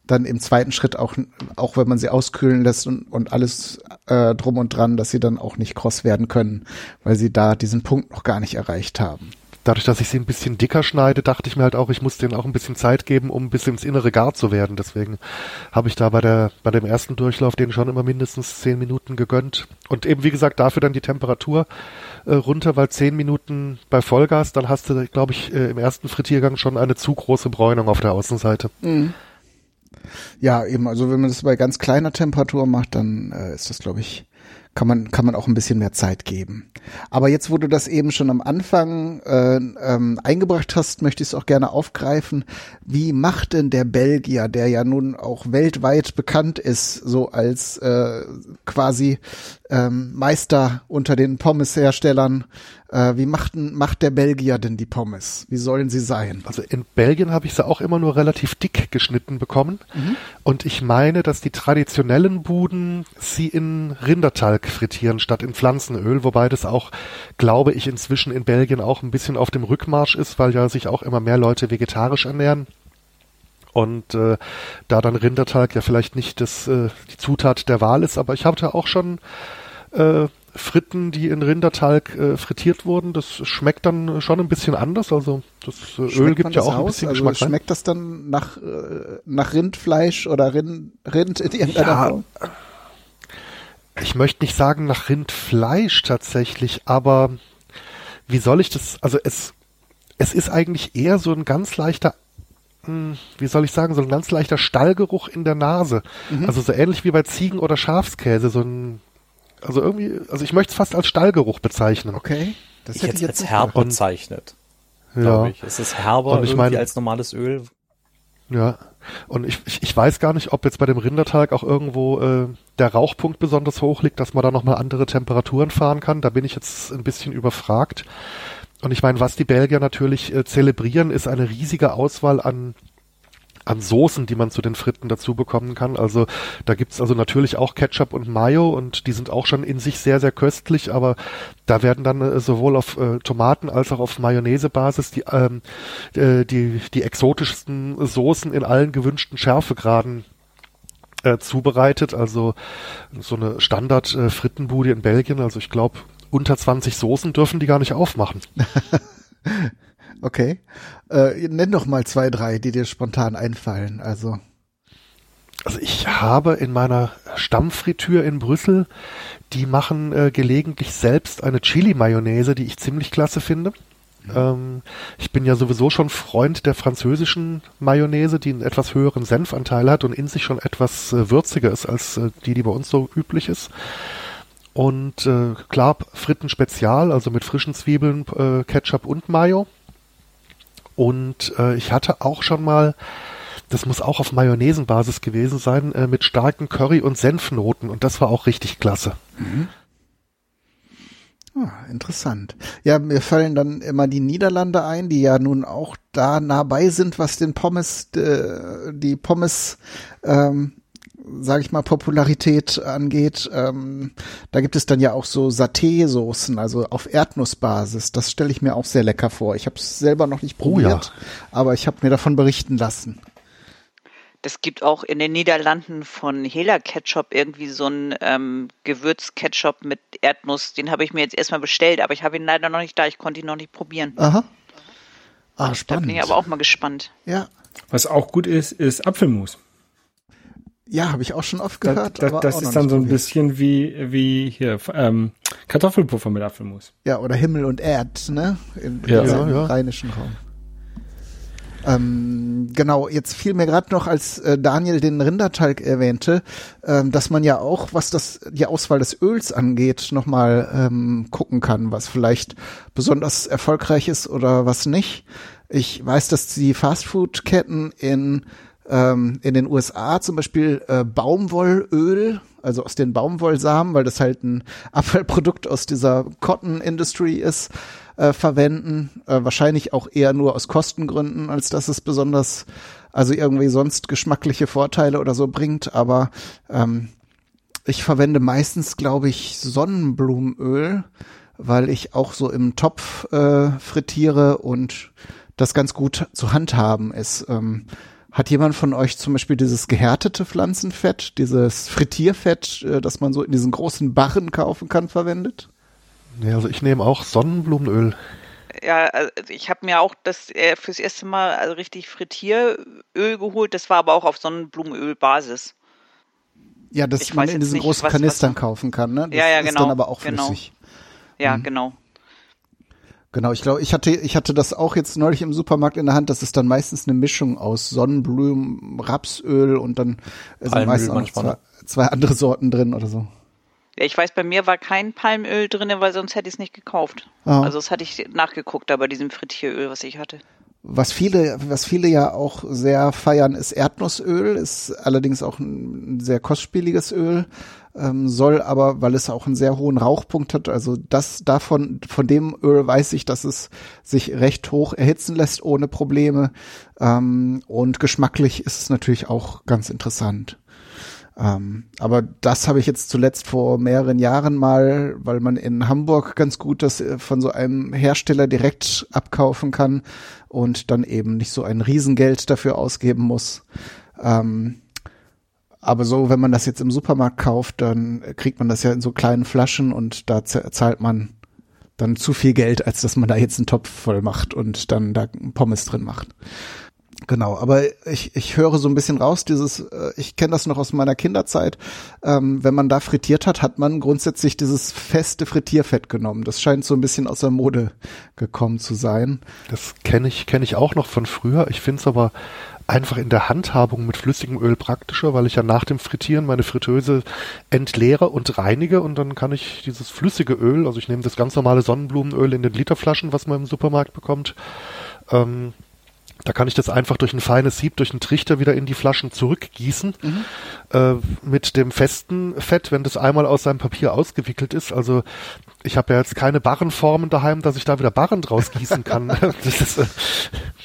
dann im zweiten Schritt auch, auch wenn man sie auskühlen lässt und, und alles äh, drum und dran, dass sie dann auch nicht kross werden können, weil sie da diesen Punkt noch gar nicht erreicht haben. Dadurch, dass ich sie ein bisschen dicker schneide, dachte ich mir halt auch, ich muss denen auch ein bisschen Zeit geben, um bis ins Innere gar zu werden. Deswegen habe ich da bei der bei dem ersten Durchlauf denen schon immer mindestens zehn Minuten gegönnt. Und eben wie gesagt dafür dann die Temperatur äh, runter, weil zehn Minuten bei Vollgas, dann hast du, glaube ich, äh, im ersten Frittiergang schon eine zu große Bräunung auf der Außenseite. Mhm. Ja, eben, also wenn man das bei ganz kleiner Temperatur macht, dann äh, ist das, glaube ich, kann man, kann man auch ein bisschen mehr Zeit geben. Aber jetzt, wo du das eben schon am Anfang äh, ähm, eingebracht hast, möchte ich es auch gerne aufgreifen. Wie macht denn der Belgier, der ja nun auch weltweit bekannt ist, so als äh, quasi ähm, Meister unter den Pommesherstellern, äh, wie macht, macht der Belgier denn die Pommes? Wie sollen sie sein? Also in Belgien habe ich sie auch immer nur relativ dick geschnitten bekommen. Mhm. Und ich meine, dass die traditionellen Buden sie in Rindertalg frittieren statt in Pflanzenöl, wobei das auch, glaube ich, inzwischen in Belgien auch ein bisschen auf dem Rückmarsch ist, weil ja sich auch immer mehr Leute vegetarisch ernähren. Und äh, da dann Rindertalg ja vielleicht nicht das, äh, die Zutat der Wahl ist, aber ich hatte auch schon äh, Fritten, die in Rindertalg äh, frittiert wurden. Das schmeckt dann schon ein bisschen anders. Also das äh, Öl gibt ja auch ein bisschen also Geschmack. Schmeckt das dann nach, äh, nach Rindfleisch oder Rind, Rind in irgendeiner ja, Form? Ich möchte nicht sagen nach Rindfleisch tatsächlich, aber wie soll ich das, also es, es ist eigentlich eher so ein ganz leichter hm, wie soll ich sagen, so ein ganz leichter Stallgeruch in der Nase. Mhm. Also so ähnlich wie bei Ziegen- oder Schafskäse, so ein also irgendwie, also ich möchte es fast als Stallgeruch bezeichnen. Okay. Das ich hätte ich jetzt als herb bezeichnet. Ja. Ich. Es ist herber und ich meine, als normales Öl. Ja. Und ich, ich, ich weiß gar nicht, ob jetzt bei dem Rindertalg auch irgendwo äh, der Rauchpunkt besonders hoch liegt, dass man da nochmal andere Temperaturen fahren kann. Da bin ich jetzt ein bisschen überfragt. Und ich meine, was die Belgier natürlich äh, zelebrieren, ist eine riesige Auswahl an an Soßen, die man zu den Fritten dazu bekommen kann. Also da gibt's also natürlich auch Ketchup und Mayo und die sind auch schon in sich sehr, sehr köstlich, aber da werden dann äh, sowohl auf äh, Tomaten als auch auf Mayonnaise-Basis die, ähm, äh, die, die exotischsten Soßen in allen gewünschten Schärfegraden äh, zubereitet. Also so eine Standard-Frittenbude äh, in Belgien. Also ich glaube, unter 20 Soßen dürfen die gar nicht aufmachen. Okay. Äh, nenn doch mal zwei, drei, die dir spontan einfallen. Also. Also ich habe in meiner Stammfritür in Brüssel, die machen äh, gelegentlich selbst eine Chili-Mayonnaise, die ich ziemlich klasse finde. Mhm. Ähm, ich bin ja sowieso schon Freund der französischen Mayonnaise, die einen etwas höheren Senfanteil hat und in sich schon etwas äh, würziger ist als äh, die, die bei uns so üblich ist. Und äh, klar, Fritten Spezial, also mit frischen Zwiebeln, äh, Ketchup und Mayo. Und äh, ich hatte auch schon mal, das muss auch auf Mayonnaisenbasis gewesen sein, äh, mit starken Curry- und Senfnoten. Und das war auch richtig klasse. Mhm. Ah, interessant. Ja, mir fallen dann immer die Niederlande ein, die ja nun auch da nah bei sind, was den Pommes, äh, die Pommes ähm, sage ich mal, Popularität angeht, ähm, da gibt es dann ja auch so Saté-Soßen, also auf Erdnussbasis. Das stelle ich mir auch sehr lecker vor. Ich habe es selber noch nicht probiert, oh ja. aber ich habe mir davon berichten lassen. Das gibt auch in den Niederlanden von Hela Ketchup irgendwie so einen ähm, Gewürzketchup mit Erdnuss. Den habe ich mir jetzt erstmal bestellt, aber ich habe ihn leider noch nicht da. Ich konnte ihn noch nicht probieren. Aha. Ah, spannend. Da bin ich aber auch mal gespannt. Ja. Was auch gut ist, ist Apfelmus. Ja, habe ich auch schon oft gehört. Das, das, das ist dann so ein probiert. bisschen wie, wie hier ähm, Kartoffelpuffer mit Apfelmus. Ja, oder Himmel und Erd, ne? Im, ja. ja, ja. rheinischen Raum. Ähm, genau, jetzt fiel mir gerade noch, als äh, Daniel den Rindertalg erwähnte, ähm, dass man ja auch, was das die Auswahl des Öls angeht, nochmal ähm, gucken kann, was vielleicht besonders erfolgreich ist oder was nicht. Ich weiß, dass die Fastfood-Ketten in ähm, in den USA zum Beispiel äh, Baumwollöl, also aus den Baumwollsamen, weil das halt ein Abfallprodukt aus dieser Cotton Industry ist, äh, verwenden. Äh, wahrscheinlich auch eher nur aus Kostengründen, als dass es besonders, also irgendwie sonst geschmackliche Vorteile oder so bringt. Aber ähm, ich verwende meistens, glaube ich, Sonnenblumenöl, weil ich auch so im Topf äh, frittiere und das ganz gut zu handhaben ist. Ähm, hat jemand von euch zum Beispiel dieses gehärtete Pflanzenfett, dieses Frittierfett, äh, das man so in diesen großen Barren kaufen kann, verwendet? Ja, also ich nehme auch Sonnenblumenöl. Ja, also ich habe mir auch das äh, fürs erste Mal also richtig Frittieröl geholt. Das war aber auch auf Sonnenblumenölbasis. Ja, das Ich man in diesen nicht, großen was- Kanistern was- kaufen kann, ne? Das Ja, ja, ist genau, dann aber auch genau. flüssig. Ja, Mhm. genau. Genau, ich glaube, ich hatte, ich hatte das auch jetzt neulich im Supermarkt in der Hand. Das ist dann meistens eine Mischung aus Sonnenblumen, Rapsöl und dann sind meistens auch ne? zwei, zwei andere Sorten drin oder so. Ja, ich weiß, bei mir war kein Palmöl drin, weil sonst hätte ich es nicht gekauft. Ah. Also das hatte ich nachgeguckt, da bei diesem Frittieröl, was ich hatte. Was viele, was viele ja auch sehr feiern, ist Erdnussöl, ist allerdings auch ein sehr kostspieliges Öl, ähm, soll aber, weil es auch einen sehr hohen Rauchpunkt hat, also das davon, von dem Öl weiß ich, dass es sich recht hoch erhitzen lässt ohne Probleme. Ähm, und geschmacklich ist es natürlich auch ganz interessant. Ähm, aber das habe ich jetzt zuletzt vor mehreren Jahren mal, weil man in Hamburg ganz gut das äh, von so einem Hersteller direkt abkaufen kann und dann eben nicht so ein Riesengeld dafür ausgeben muss. Ähm, aber so, wenn man das jetzt im Supermarkt kauft, dann kriegt man das ja in so kleinen Flaschen und da zahlt man dann zu viel Geld, als dass man da jetzt einen Topf voll macht und dann da Pommes drin macht. Genau, aber ich, ich höre so ein bisschen raus, dieses, äh, ich kenne das noch aus meiner Kinderzeit, ähm, wenn man da frittiert hat, hat man grundsätzlich dieses feste Frittierfett genommen. Das scheint so ein bisschen aus der Mode gekommen zu sein. Das kenne ich, kenne ich auch noch von früher. Ich finde es aber einfach in der Handhabung mit flüssigem Öl praktischer, weil ich ja nach dem Frittieren meine Fritteuse entleere und reinige und dann kann ich dieses flüssige Öl, also ich nehme das ganz normale Sonnenblumenöl in den Literflaschen, was man im Supermarkt bekommt, ähm, da kann ich das einfach durch ein feines Sieb, durch einen Trichter wieder in die Flaschen zurückgießen. Äh, mit dem festen Fett, wenn das einmal aus seinem Papier ausgewickelt ist. Also ich habe ja jetzt keine Barrenformen daheim, dass ich da wieder Barren draus gießen kann. ist, äh,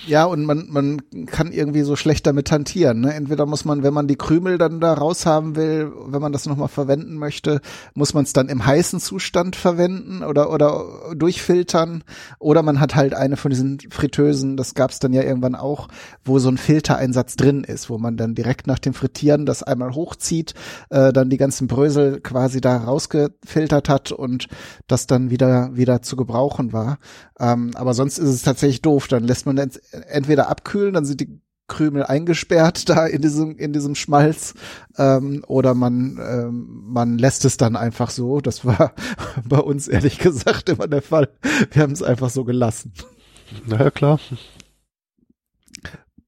Ja, und man, man kann irgendwie so schlecht damit hantieren. Ne? Entweder muss man, wenn man die Krümel dann da raushaben will, wenn man das nochmal verwenden möchte, muss man es dann im heißen Zustand verwenden oder, oder durchfiltern. Oder man hat halt eine von diesen Fritteusen, das gab's dann ja irgendwann auch, wo so ein Filtereinsatz drin ist, wo man dann direkt nach dem Frittieren das einmal hochzieht, äh, dann die ganzen Brösel quasi da rausgefiltert hat und das dann wieder, wieder zu gebrauchen war. Ähm, aber sonst ist es tatsächlich doof. Dann lässt man ent entweder abkühlen, dann sind die Krümel eingesperrt da in diesem, in diesem Schmalz, ähm, oder man, ähm, man lässt es dann einfach so. Das war bei uns ehrlich gesagt immer der Fall. Wir haben es einfach so gelassen. naja, klar.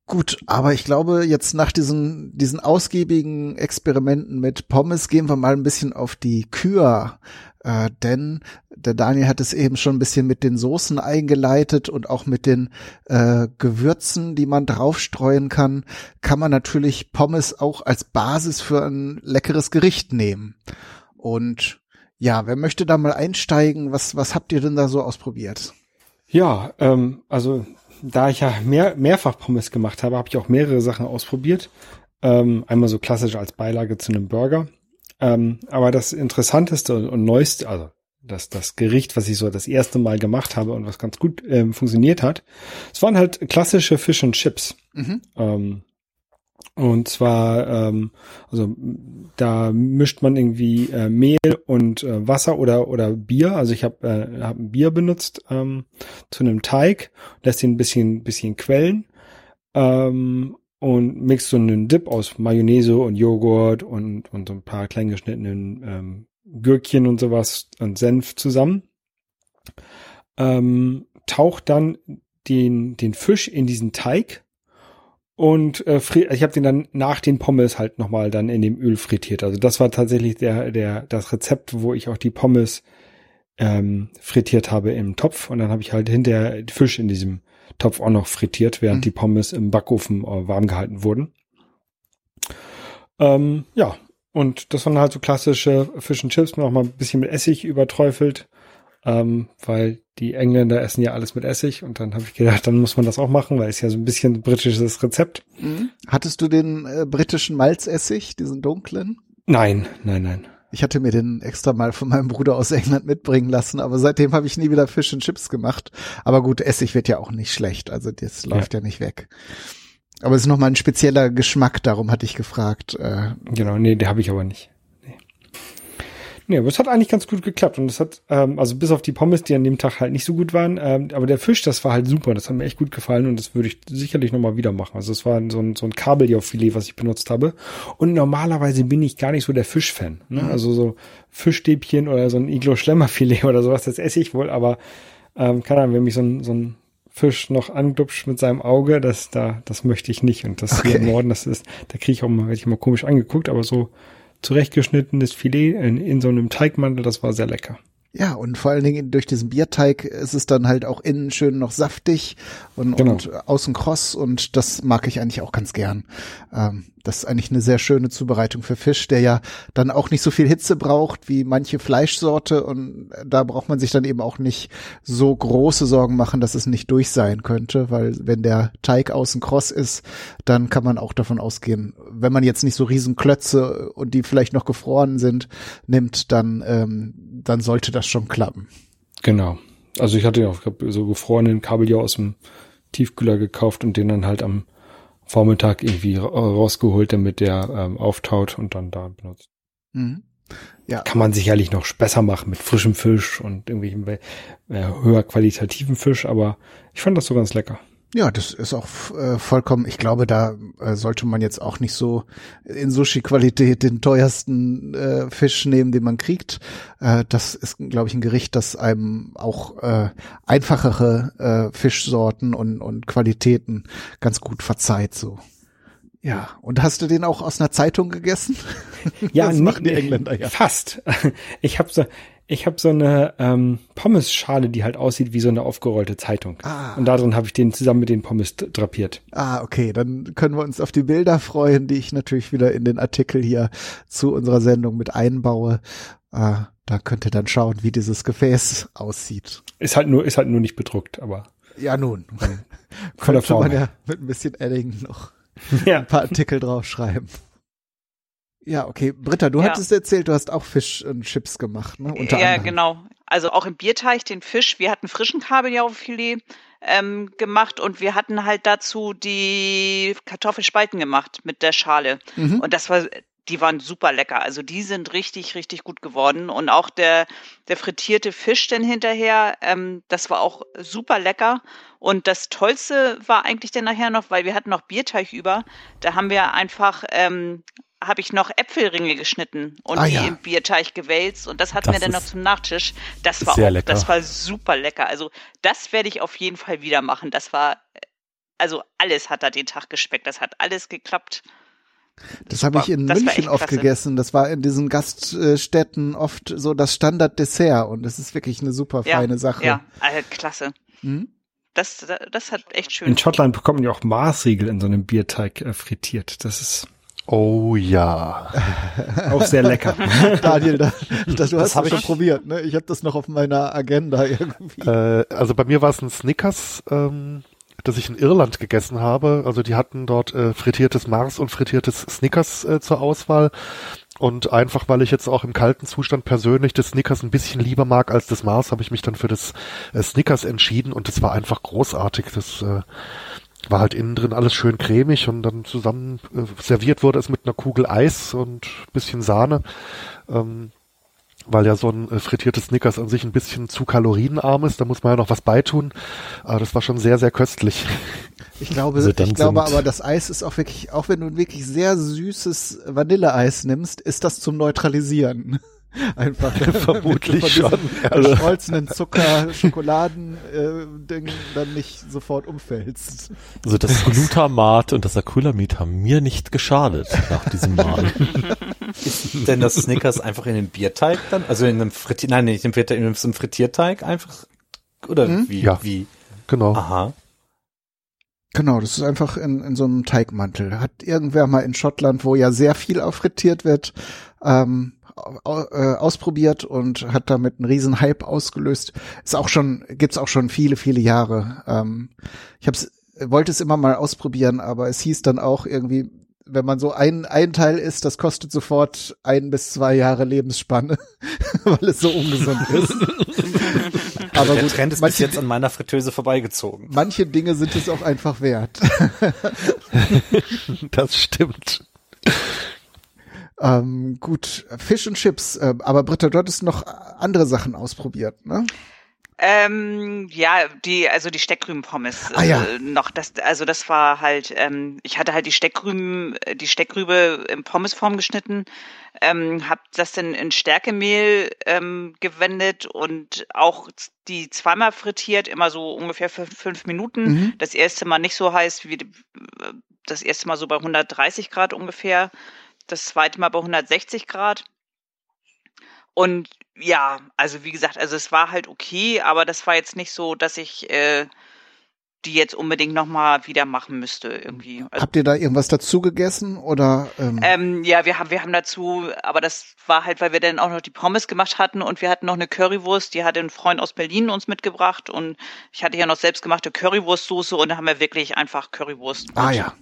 Gut, aber ich glaube, jetzt nach diesen, diesen ausgiebigen Experimenten mit Pommes gehen wir mal ein bisschen auf die Kür. Äh, denn der Daniel hat es eben schon ein bisschen mit den Soßen eingeleitet und auch mit den äh, Gewürzen, die man draufstreuen kann, kann man natürlich Pommes auch als Basis für ein leckeres Gericht nehmen. Und ja, wer möchte da mal einsteigen? Was, was habt ihr denn da so ausprobiert? Ja, ähm, also da ich ja mehr, mehrfach Pommes gemacht habe, habe ich auch mehrere Sachen ausprobiert. Ähm, einmal so klassisch als Beilage zu einem Burger. Ähm, aber das Interessanteste und, und Neueste, also das, das Gericht, was ich so das erste Mal gemacht habe und was ganz gut ähm, funktioniert hat, es waren halt klassische Fish and Chips. Mhm. Ähm, und zwar, ähm, also da mischt man irgendwie äh, Mehl und äh, Wasser oder oder Bier. Also ich habe äh, hab ein Bier benutzt ähm, zu einem Teig, lässt ihn ein bisschen bisschen quellen ähm, und mixt so einen Dip aus Mayonnaise und Joghurt und und so ein paar klein geschnittenen ähm, Gürkchen und sowas und Senf zusammen. Ähm, taucht dann den den Fisch in diesen Teig und äh, ich habe den dann nach den Pommes halt nochmal dann in dem Öl frittiert. Also das war tatsächlich der, der, das Rezept, wo ich auch die Pommes ähm, frittiert habe im Topf. Und dann habe ich halt hinterher den Fisch in diesem Topf auch noch frittiert, während Mhm. die Pommes im Backofen äh, warm gehalten wurden. Ähm, ja, und das waren halt so klassische Fish and Chips, noch mal ein bisschen mit Essig überträufelt, ähm, weil die Engländer essen ja alles mit Essig. Und dann habe ich gedacht, dann muss man das auch machen, weil es ja so ein bisschen ein britisches Rezept. Hattest du den äh, britischen Malzessig, diesen dunklen? Nein, nein, nein. Ich hatte mir den extra mal von meinem Bruder aus England mitbringen lassen, aber seitdem habe ich nie wieder Fish and Chips gemacht. Aber gut, Essig wird ja auch nicht schlecht, also das läuft ja, nicht weg. Aber es ist nochmal ein spezieller Geschmack, darum hatte ich gefragt. Äh, Genau, nee, der habe ich aber nicht. Nee. Aber es hat eigentlich ganz gut geklappt und es hat, ähm, also bis auf die Pommes, die an dem Tag halt nicht so gut waren, ähm, aber der Fisch, das war halt super, das hat mir echt gut gefallen und das würde ich sicherlich nochmal wieder machen. Also es war so ein, so ein Kabeljaufilet, was ich benutzt habe und normalerweise bin ich gar nicht so der Fischfan, ne? Mhm. also so Fischstäbchen oder so ein Iglo-Schlemmerfilet oder sowas, das esse ich wohl, aber ähm, keine Ahnung, wenn mich so ein, so ein Fisch noch anglupscht mit seinem Auge, das da, das möchte ich nicht. Und das hier Okay. im Norden, das ist, da kriege ich auch mal, werde ich mal komisch angeguckt, aber so zurechtgeschnittenes Filet in, in so einem Teigmantel, das war sehr lecker. Ja, und vor allen Dingen durch diesen Bierteig ist es dann halt auch innen schön noch saftig und, Genau. und außen kross und das mag ich eigentlich auch ganz gern. Ähm, das ist eigentlich eine sehr schöne Zubereitung für Fisch, der ja dann auch nicht so viel Hitze braucht wie manche Fleischsorte und da braucht man sich dann eben auch nicht so große Sorgen machen, dass es nicht durch sein könnte, weil wenn der Teig außen kross ist, dann kann man auch davon ausgehen, wenn man jetzt nicht so riesen Klötze und die vielleicht noch gefroren sind, nimmt, dann, ähm, dann sollte das schon klappen. Genau. Also ich hatte ja auch so gefrorenen Kabeljau aus dem Tiefkühler gekauft und den dann halt am Vormittag irgendwie ra- rausgeholt, damit der ähm, auftaut und dann da benutzt. Mhm. Ja, Kann man sicherlich noch besser machen mit frischem Fisch und irgendwelchen äh, höher qualitativen Fisch, aber ich fand das so ganz lecker. Ja, das ist auch äh, vollkommen, ich glaube, da äh, sollte man jetzt auch nicht so in Sushi-Qualität den teuersten äh, Fisch nehmen, den man kriegt. Äh, das ist, glaube ich, ein Gericht, das einem auch äh, einfachere äh, Fischsorten und, und Qualitäten ganz gut verzeiht, so. Ja, und hast du den auch aus einer Zeitung gegessen? Ja, das machen die Engländer ja. Fast. Ich habe so, ich habe so eine ähm, Pommes-Schale, die halt aussieht wie so eine aufgerollte Zeitung. Ah. Und darin habe ich den zusammen mit den Pommes drapiert. Ah, okay, dann können wir uns auf die Bilder freuen, die ich natürlich wieder in den Artikel hier zu unserer Sendung mit einbaue. Äh, da könnt ihr dann schauen, wie dieses Gefäß aussieht. Ist halt nur, ist halt nur nicht bedruckt, aber Ja, nun. Könnte man ja mit ein bisschen Edding noch Ja. ein paar Artikel draufschreiben. Ja, okay. Britta, du Ja. hattest erzählt, du hast auch Fisch und Chips gemacht, ne? Unter ja, anderem. genau. Also auch im Bierteig den Fisch. Wir hatten frischen Kabeljaufilet ähm, gemacht und wir hatten halt dazu die Kartoffelspalten gemacht mit der Schale. Mhm. Und das war, die waren super lecker. Also die sind richtig, richtig gut geworden. Und auch der, der frittierte Fisch dann hinterher, ähm, das war auch super lecker. Und das Tollste war eigentlich dann nachher noch, weil wir hatten noch Bierteig über. Da haben wir einfach, ähm, habe ich noch Äpfelringe geschnitten und Ah, die ja. im Bierteig gewälzt. Und das hatten Das wir dann noch zum Nachtisch. Das war auch, lecker. das war super lecker. Also das werde ich auf jeden Fall wieder machen. Das war, also alles hat da den Tag gespeckt. Das hat alles geklappt. Das habe ich in Das München oft klasse. gegessen. Das war in diesen Gaststätten oft so das Standarddessert und das ist wirklich eine super Ja, feine Sache. Ja, äh, klasse. Mhm. Das, das hat echt schön. In Schottland bekommt man ja auch Maßriegel in so einem Bierteig äh, frittiert. Das ist Oh ja. auch sehr lecker. Daniel, da, das, du hast hab das schon ich- probiert, ne? Ich habe das noch auf meiner Agenda irgendwie. Äh, also bei mir war es ein Snickers, ähm, das ich in Irland gegessen habe. Also die hatten dort äh, frittiertes Mars und frittiertes Snickers äh, zur Auswahl. Und einfach, weil ich jetzt auch im kalten Zustand persönlich das Snickers ein bisschen lieber mag als das Mars, habe ich mich dann für das äh, Snickers entschieden und das war einfach großartig. Das äh, war halt innen drin alles schön cremig und dann zusammen äh, serviert wurde es mit einer Kugel Eis und bisschen Sahne. Ähm, weil ja so ein äh, frittiertes Snickers an sich ein bisschen zu kalorienarm ist, da muss man ja noch was beitun. Aber das war schon sehr, sehr köstlich. Ich glaube, Also dann ich glaube aber, das Eis ist auch wirklich, auch wenn du ein wirklich sehr süßes Vanilleeis nimmst, ist das zum Neutralisieren. Einfach. Vermutlich schon, diesem ja. Geschmolzenen Zucker, Schokoladen, äh, Ding dann nicht sofort umfällst. Also das Glutamat und das Acrylamid haben mir nicht geschadet nach diesem Mal. Ist denn das Snickers einfach in den Bierteig dann? Also in einem Frittier, nein, nicht im Bierteig, in einem Frittierteig einfach? Oder Hm? wie? Ja. Wie? Genau. Aha. Genau, das ist einfach in, in so einem Teigmantel. Hat irgendwer mal in Schottland, wo ja sehr viel auch frittiert wird, ähm, äh, ausprobiert und hat damit einen riesen Hype ausgelöst. Ist auch schon, gibt's auch schon viele, viele Jahre. Ähm, ich hab's, wollte es immer mal ausprobieren, aber es hieß dann auch irgendwie, wenn man so ein, ein Teil isst, das kostet sofort ein bis zwei Jahre Lebensspanne, weil es so ungesund ist. aber Der gut, Trend ist bis manche, jetzt an meiner Fritteuse vorbeigezogen. manche Dinge sind es auch einfach wert. Das stimmt. Ähm, gut, Fish und Chips. Äh, aber Britta, du hattest noch andere Sachen ausprobiert, ne? Ähm, ja, die, also die Steckrübenpommes Ah, ja. äh, noch, das, also das war halt, ähm, ich hatte halt die Steckrüben, die Steckrübe in Pommesform geschnitten, ähm, hab das dann in Stärkemehl ähm, gewendet und auch die zweimal frittiert, immer so ungefähr für fünf Minuten. Mhm. Das erste Mal nicht so heiß wie äh, das erste Mal so bei 130 Grad ungefähr, das zweite Mal bei 160 Grad. Und ja, also wie gesagt, also es war halt okay, aber das war jetzt nicht so, dass ich äh, die jetzt unbedingt nochmal wieder machen müsste irgendwie. Also, Habt ihr da irgendwas dazu gegessen oder? Ähm, ähm, ja, wir haben, wir haben dazu, aber das war halt, weil wir dann auch noch die Pommes gemacht hatten und wir hatten noch eine Currywurst, die hatte ein Freund aus Berlin uns mitgebracht und ich hatte ja noch selbstgemachte Currywurstsoße und da haben wir wirklich einfach Currywurst. ah ja.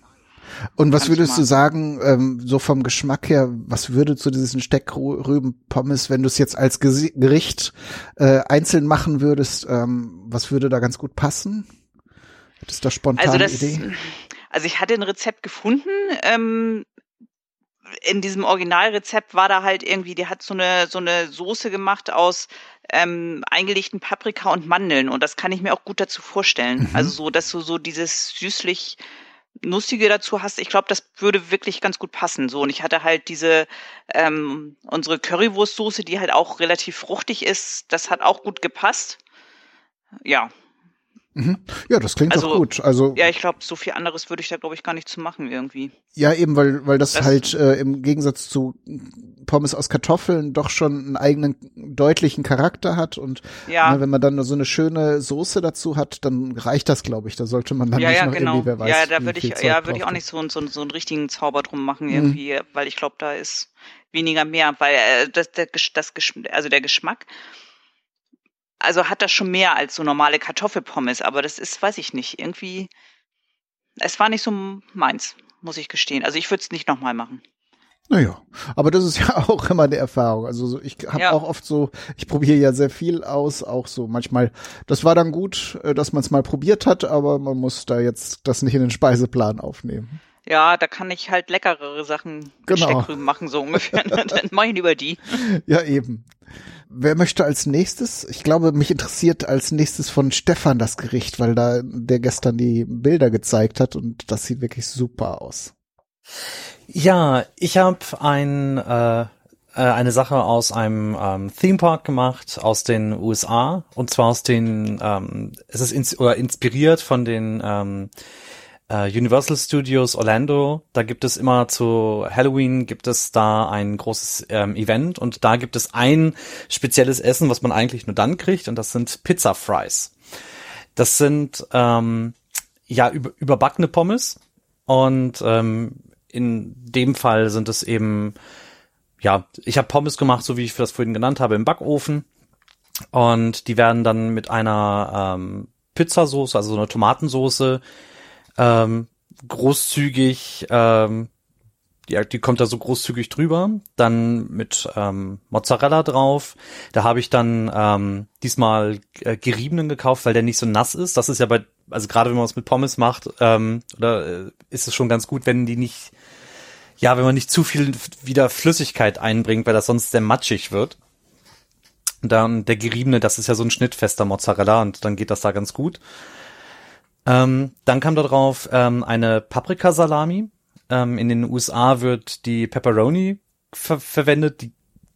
Und was würdest du normal. sagen, ähm, so vom Geschmack her, was würde zu diesen Steckrüben-Pommes, wenn du es jetzt als Gericht äh, einzeln machen würdest, ähm, was würde da ganz gut passen? Hättest du da spontan Also das, Idee? also ich hatte ein Rezept gefunden. Ähm, in diesem Originalrezept war da halt irgendwie, die hat so eine so eine Soße gemacht aus ähm, eingelegten Paprika und Mandeln und das kann ich mir auch gut dazu vorstellen. Mhm. Also so, dass du so dieses süßlich Nussige dazu hast. Ich glaube, das würde wirklich ganz gut passen. So und ich hatte halt diese ähm, unsere Currywurstsoße, die halt auch relativ fruchtig ist. Das hat auch gut gepasst. Ja, Mhm. Ja, das klingt doch Also, gut. Also ja, ich glaube, so viel anderes würde ich da glaube ich gar nicht zu machen irgendwie. Ja, eben, weil, weil das, Das- halt äh, im Gegensatz zu Pommes aus Kartoffeln doch schon einen eigenen deutlichen Charakter hat und Ja. ne, wenn man dann nur so eine schöne Soße dazu hat, dann reicht das, glaube ich. Da sollte man dann ja, nicht ja, noch genau. irgendwie, wer weiß, ja, da würde ich, Zeug ja, würde ich auch nicht so, so, so einen richtigen Zauber drum machen Mhm. irgendwie, weil ich glaube, da ist weniger mehr, weil äh, das, der, das, also der Geschmack, also hat das schon mehr als so normale Kartoffelpommes, aber das ist, weiß ich nicht, irgendwie, es war nicht so meins, muss ich gestehen. Also ich würde es nicht nochmal machen. Naja, aber das ist ja auch immer eine Erfahrung. Also so, ich habe Ja. auch oft so, ich probiere ja sehr viel aus, auch so manchmal, das war dann gut, äh, dass man es mal probiert hat, aber man muss da jetzt das nicht in den Speiseplan aufnehmen. Ja, da kann ich halt leckerere Sachen Genau. Steckrüben machen, so ungefähr. Dann mache ich lieber die. Ja, eben. Wer möchte als nächstes? Ich glaube, mich interessiert als nächstes von Stefan das Gericht, weil da der gestern die Bilder gezeigt hat und das sieht wirklich super aus. Ja, ich habe ein, äh, äh, eine Sache aus einem ähm, Theme Park gemacht aus den USA und zwar aus den, ähm, es ist ins oder inspiriert von den ähm, äh, Universal Studios Orlando. Da gibt es immer zu Halloween gibt es da ein großes ähm, Event und da gibt es ein spezielles Essen, was man eigentlich nur dann kriegt und das sind Pizza Fries. Das sind ähm, ja über, überbackene Pommes und ähm, in dem Fall sind es eben ja, ich habe Pommes gemacht, so wie ich das vorhin genannt habe, im Backofen und die werden dann mit einer ähm, Pizzasauce, also so eine Tomatensoße, ähm, großzügig, ähm, die, die kommt da so großzügig drüber, dann mit ähm, Mozzarella drauf. Da habe ich dann ähm, diesmal äh, geriebenen gekauft, weil der nicht so nass ist. Das ist ja bei, also gerade wenn man es mit Pommes macht, ähm, oder äh, ist es schon ganz gut, wenn die nicht, ja, wenn man nicht zu viel wieder Flüssigkeit einbringt, weil das sonst sehr matschig wird. Dann der geriebene, das ist ja so ein schnittfester Mozzarella und dann geht das da ganz gut. Ähm, dann kam da drauf ähm, eine Paprikasalami. Ähm, in den USA wird die Pepperoni ver verwendet. Die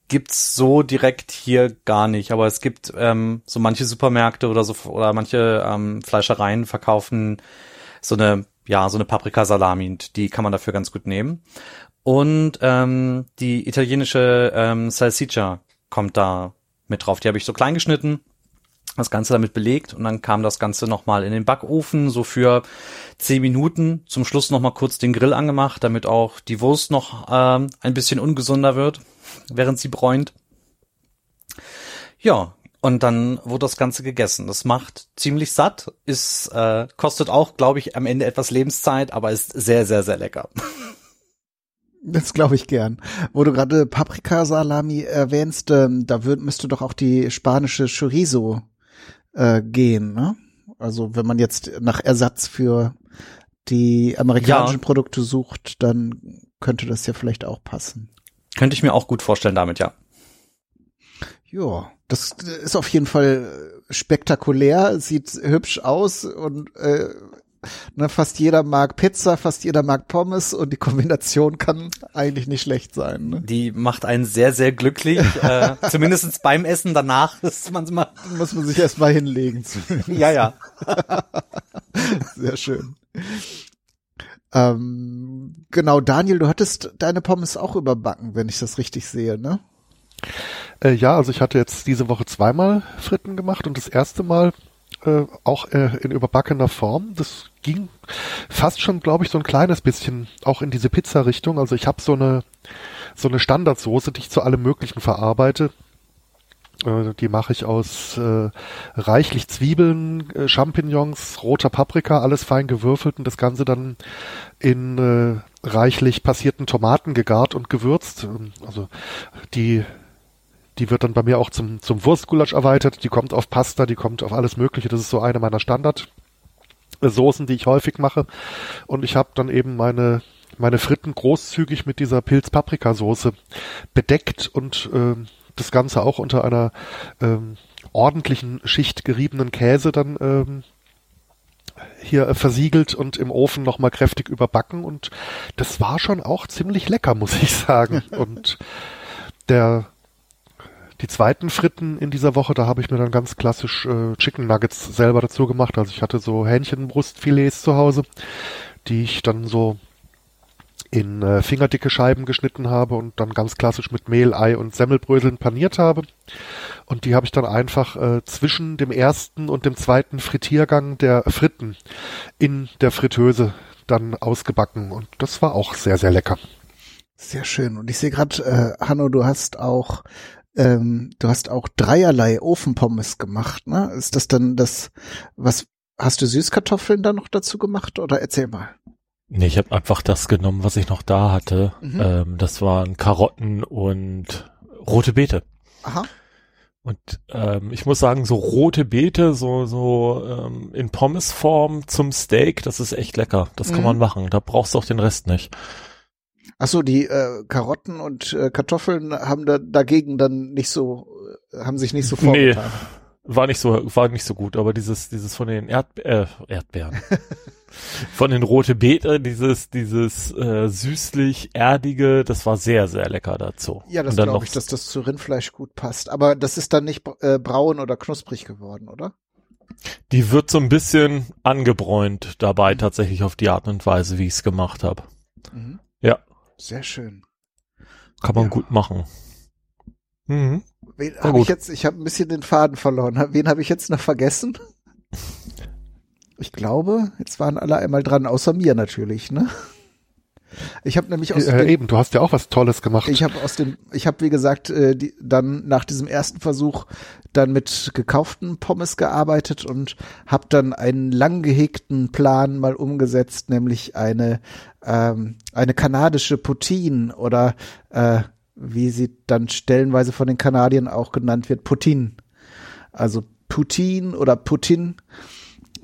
gibt's so direkt hier gar nicht. Aber es gibt ähm, so manche Supermärkte oder so oder manche ähm, Fleischereien verkaufen so eine ja so eine Paprikasalami die kann man dafür ganz gut nehmen. Und ähm, die italienische ähm, Salsiccia kommt da mit drauf. Die habe ich so klein geschnitten das Ganze damit belegt und dann kam das Ganze nochmal in den Backofen, so für zehn Minuten. Zum Schluss nochmal kurz den Grill angemacht, damit auch die Wurst noch ähm, ein bisschen ungesunder wird, während sie bräunt. Ja, und dann wurde das Ganze gegessen. Das macht ziemlich satt, ist äh, kostet auch, glaube ich, am Ende etwas Lebenszeit, aber ist sehr, sehr, sehr lecker. Das glaube ich gern. Wo du gerade Paprikasalami erwähnst, ähm, da würd, müsste doch auch die spanische Chorizo äh, gehen, ne? Also wenn man jetzt nach Ersatz für die amerikanischen Ja. Produkte sucht, dann könnte das ja vielleicht auch passen. Könnte ich mir auch gut vorstellen damit, ja. Ja, das ist auf jeden Fall spektakulär, sieht hübsch aus und äh, ne, fast jeder mag Pizza, fast jeder mag Pommes und die Kombination kann eigentlich nicht schlecht sein. Ne? Die macht einen sehr, sehr glücklich, äh, zumindest beim Essen danach ist man mal muss man sich erstmal hinlegen. ja, ja. Sehr schön. Ähm, genau, Daniel, du hattest deine Pommes auch überbacken, wenn ich das richtig sehe, ne? Äh, ja, also ich hatte jetzt diese Woche zweimal Fritten gemacht und das erste Mal äh, auch äh, in überbackener Form. Das ging fast schon, glaube ich, so ein kleines bisschen auch in diese Pizza-Richtung. Also ich habe so eine so eine Standardsoße, die ich zu allem Möglichen verarbeite. Äh, die mache ich aus äh, reichlich Zwiebeln, äh, Champignons, roter Paprika, alles fein gewürfelt und das Ganze dann in äh, reichlich passierten Tomaten gegart und gewürzt. Ähm, Also die die wird dann bei mir auch zum, zum Wurstgulasch erweitert. Die kommt auf Pasta, die kommt auf alles Mögliche. Das ist so eine meiner Standardsoßen, die ich häufig mache. Und ich habe dann eben meine, meine Fritten großzügig mit dieser Pilz-Paprika-Soße bedeckt und äh, das Ganze auch unter einer ähm, ordentlichen Schicht geriebenen Käse dann ähm, hier äh, versiegelt und im Ofen nochmal kräftig überbacken. Und das war schon auch ziemlich lecker, muss ich sagen. und der die zweiten Fritten in dieser Woche, da habe ich mir dann ganz klassisch äh, Chicken Nuggets selber dazu gemacht. Also ich hatte so Hähnchenbrustfilets zu Hause, die ich dann so in äh, fingerdicke Scheiben geschnitten habe und dann ganz klassisch mit Mehl, Ei und Semmelbröseln paniert habe. Und die habe ich dann einfach äh, zwischen dem ersten und dem zweiten Frittiergang der Fritten in der Fritteuse dann ausgebacken. Und das war auch sehr, sehr lecker. Sehr schön. Und ich sehe gerade, äh, Hanno, du hast auch ähm, du hast auch dreierlei Ofenpommes gemacht, ne? Ist das dann das, was hast du Süßkartoffeln dann noch dazu gemacht oder erzähl mal? Nee, ich habe einfach das genommen, was ich noch da hatte. Mhm. Ähm, das waren Karotten und rote Beete. Aha. Und ähm, ich muss sagen, so rote Beete, so so ähm, in Pommesform zum Steak, das ist echt lecker. Das kann Mhm. man machen. Da brauchst du auch den Rest nicht. Ach so, die äh, Karotten und äh, Kartoffeln haben da dagegen dann nicht so, äh, haben sich nicht so Nee. vorgetan. War nicht so, war nicht so gut, aber dieses, dieses von den Erd, äh, Erdbeeren. von den rote Beete, dieses, dieses äh, süßlich erdige, das war sehr, sehr lecker dazu. Ja, das glaube ich, dass das zu Rindfleisch gut passt. Aber das ist dann nicht äh, braun oder knusprig geworden, oder? Die wird so ein bisschen angebräunt dabei, Mhm. tatsächlich auf die Art und Weise, wie ich es gemacht habe. Mhm. Ja. Sehr schön. Kann man Ja. gut machen. Mhm. Wen Na habe ich jetzt? Ich habe ein bisschen den Faden verloren. Wen habe ich jetzt noch vergessen? Ich glaube, jetzt waren alle einmal dran, außer mir natürlich, ne? Ich habe nämlich aus Äh, dem, eben, du hast ja auch was Tolles gemacht. ich habe aus dem, ich habe wie gesagt äh, die, dann nach diesem ersten Versuch dann mit gekauften Pommes gearbeitet und habe dann einen lang gehegten Plan mal umgesetzt, nämlich eine ähm, eine kanadische Poutine oder äh, wie sie dann stellenweise von den Kanadiern auch genannt wird, Poutine. Also Poutine oder Putin.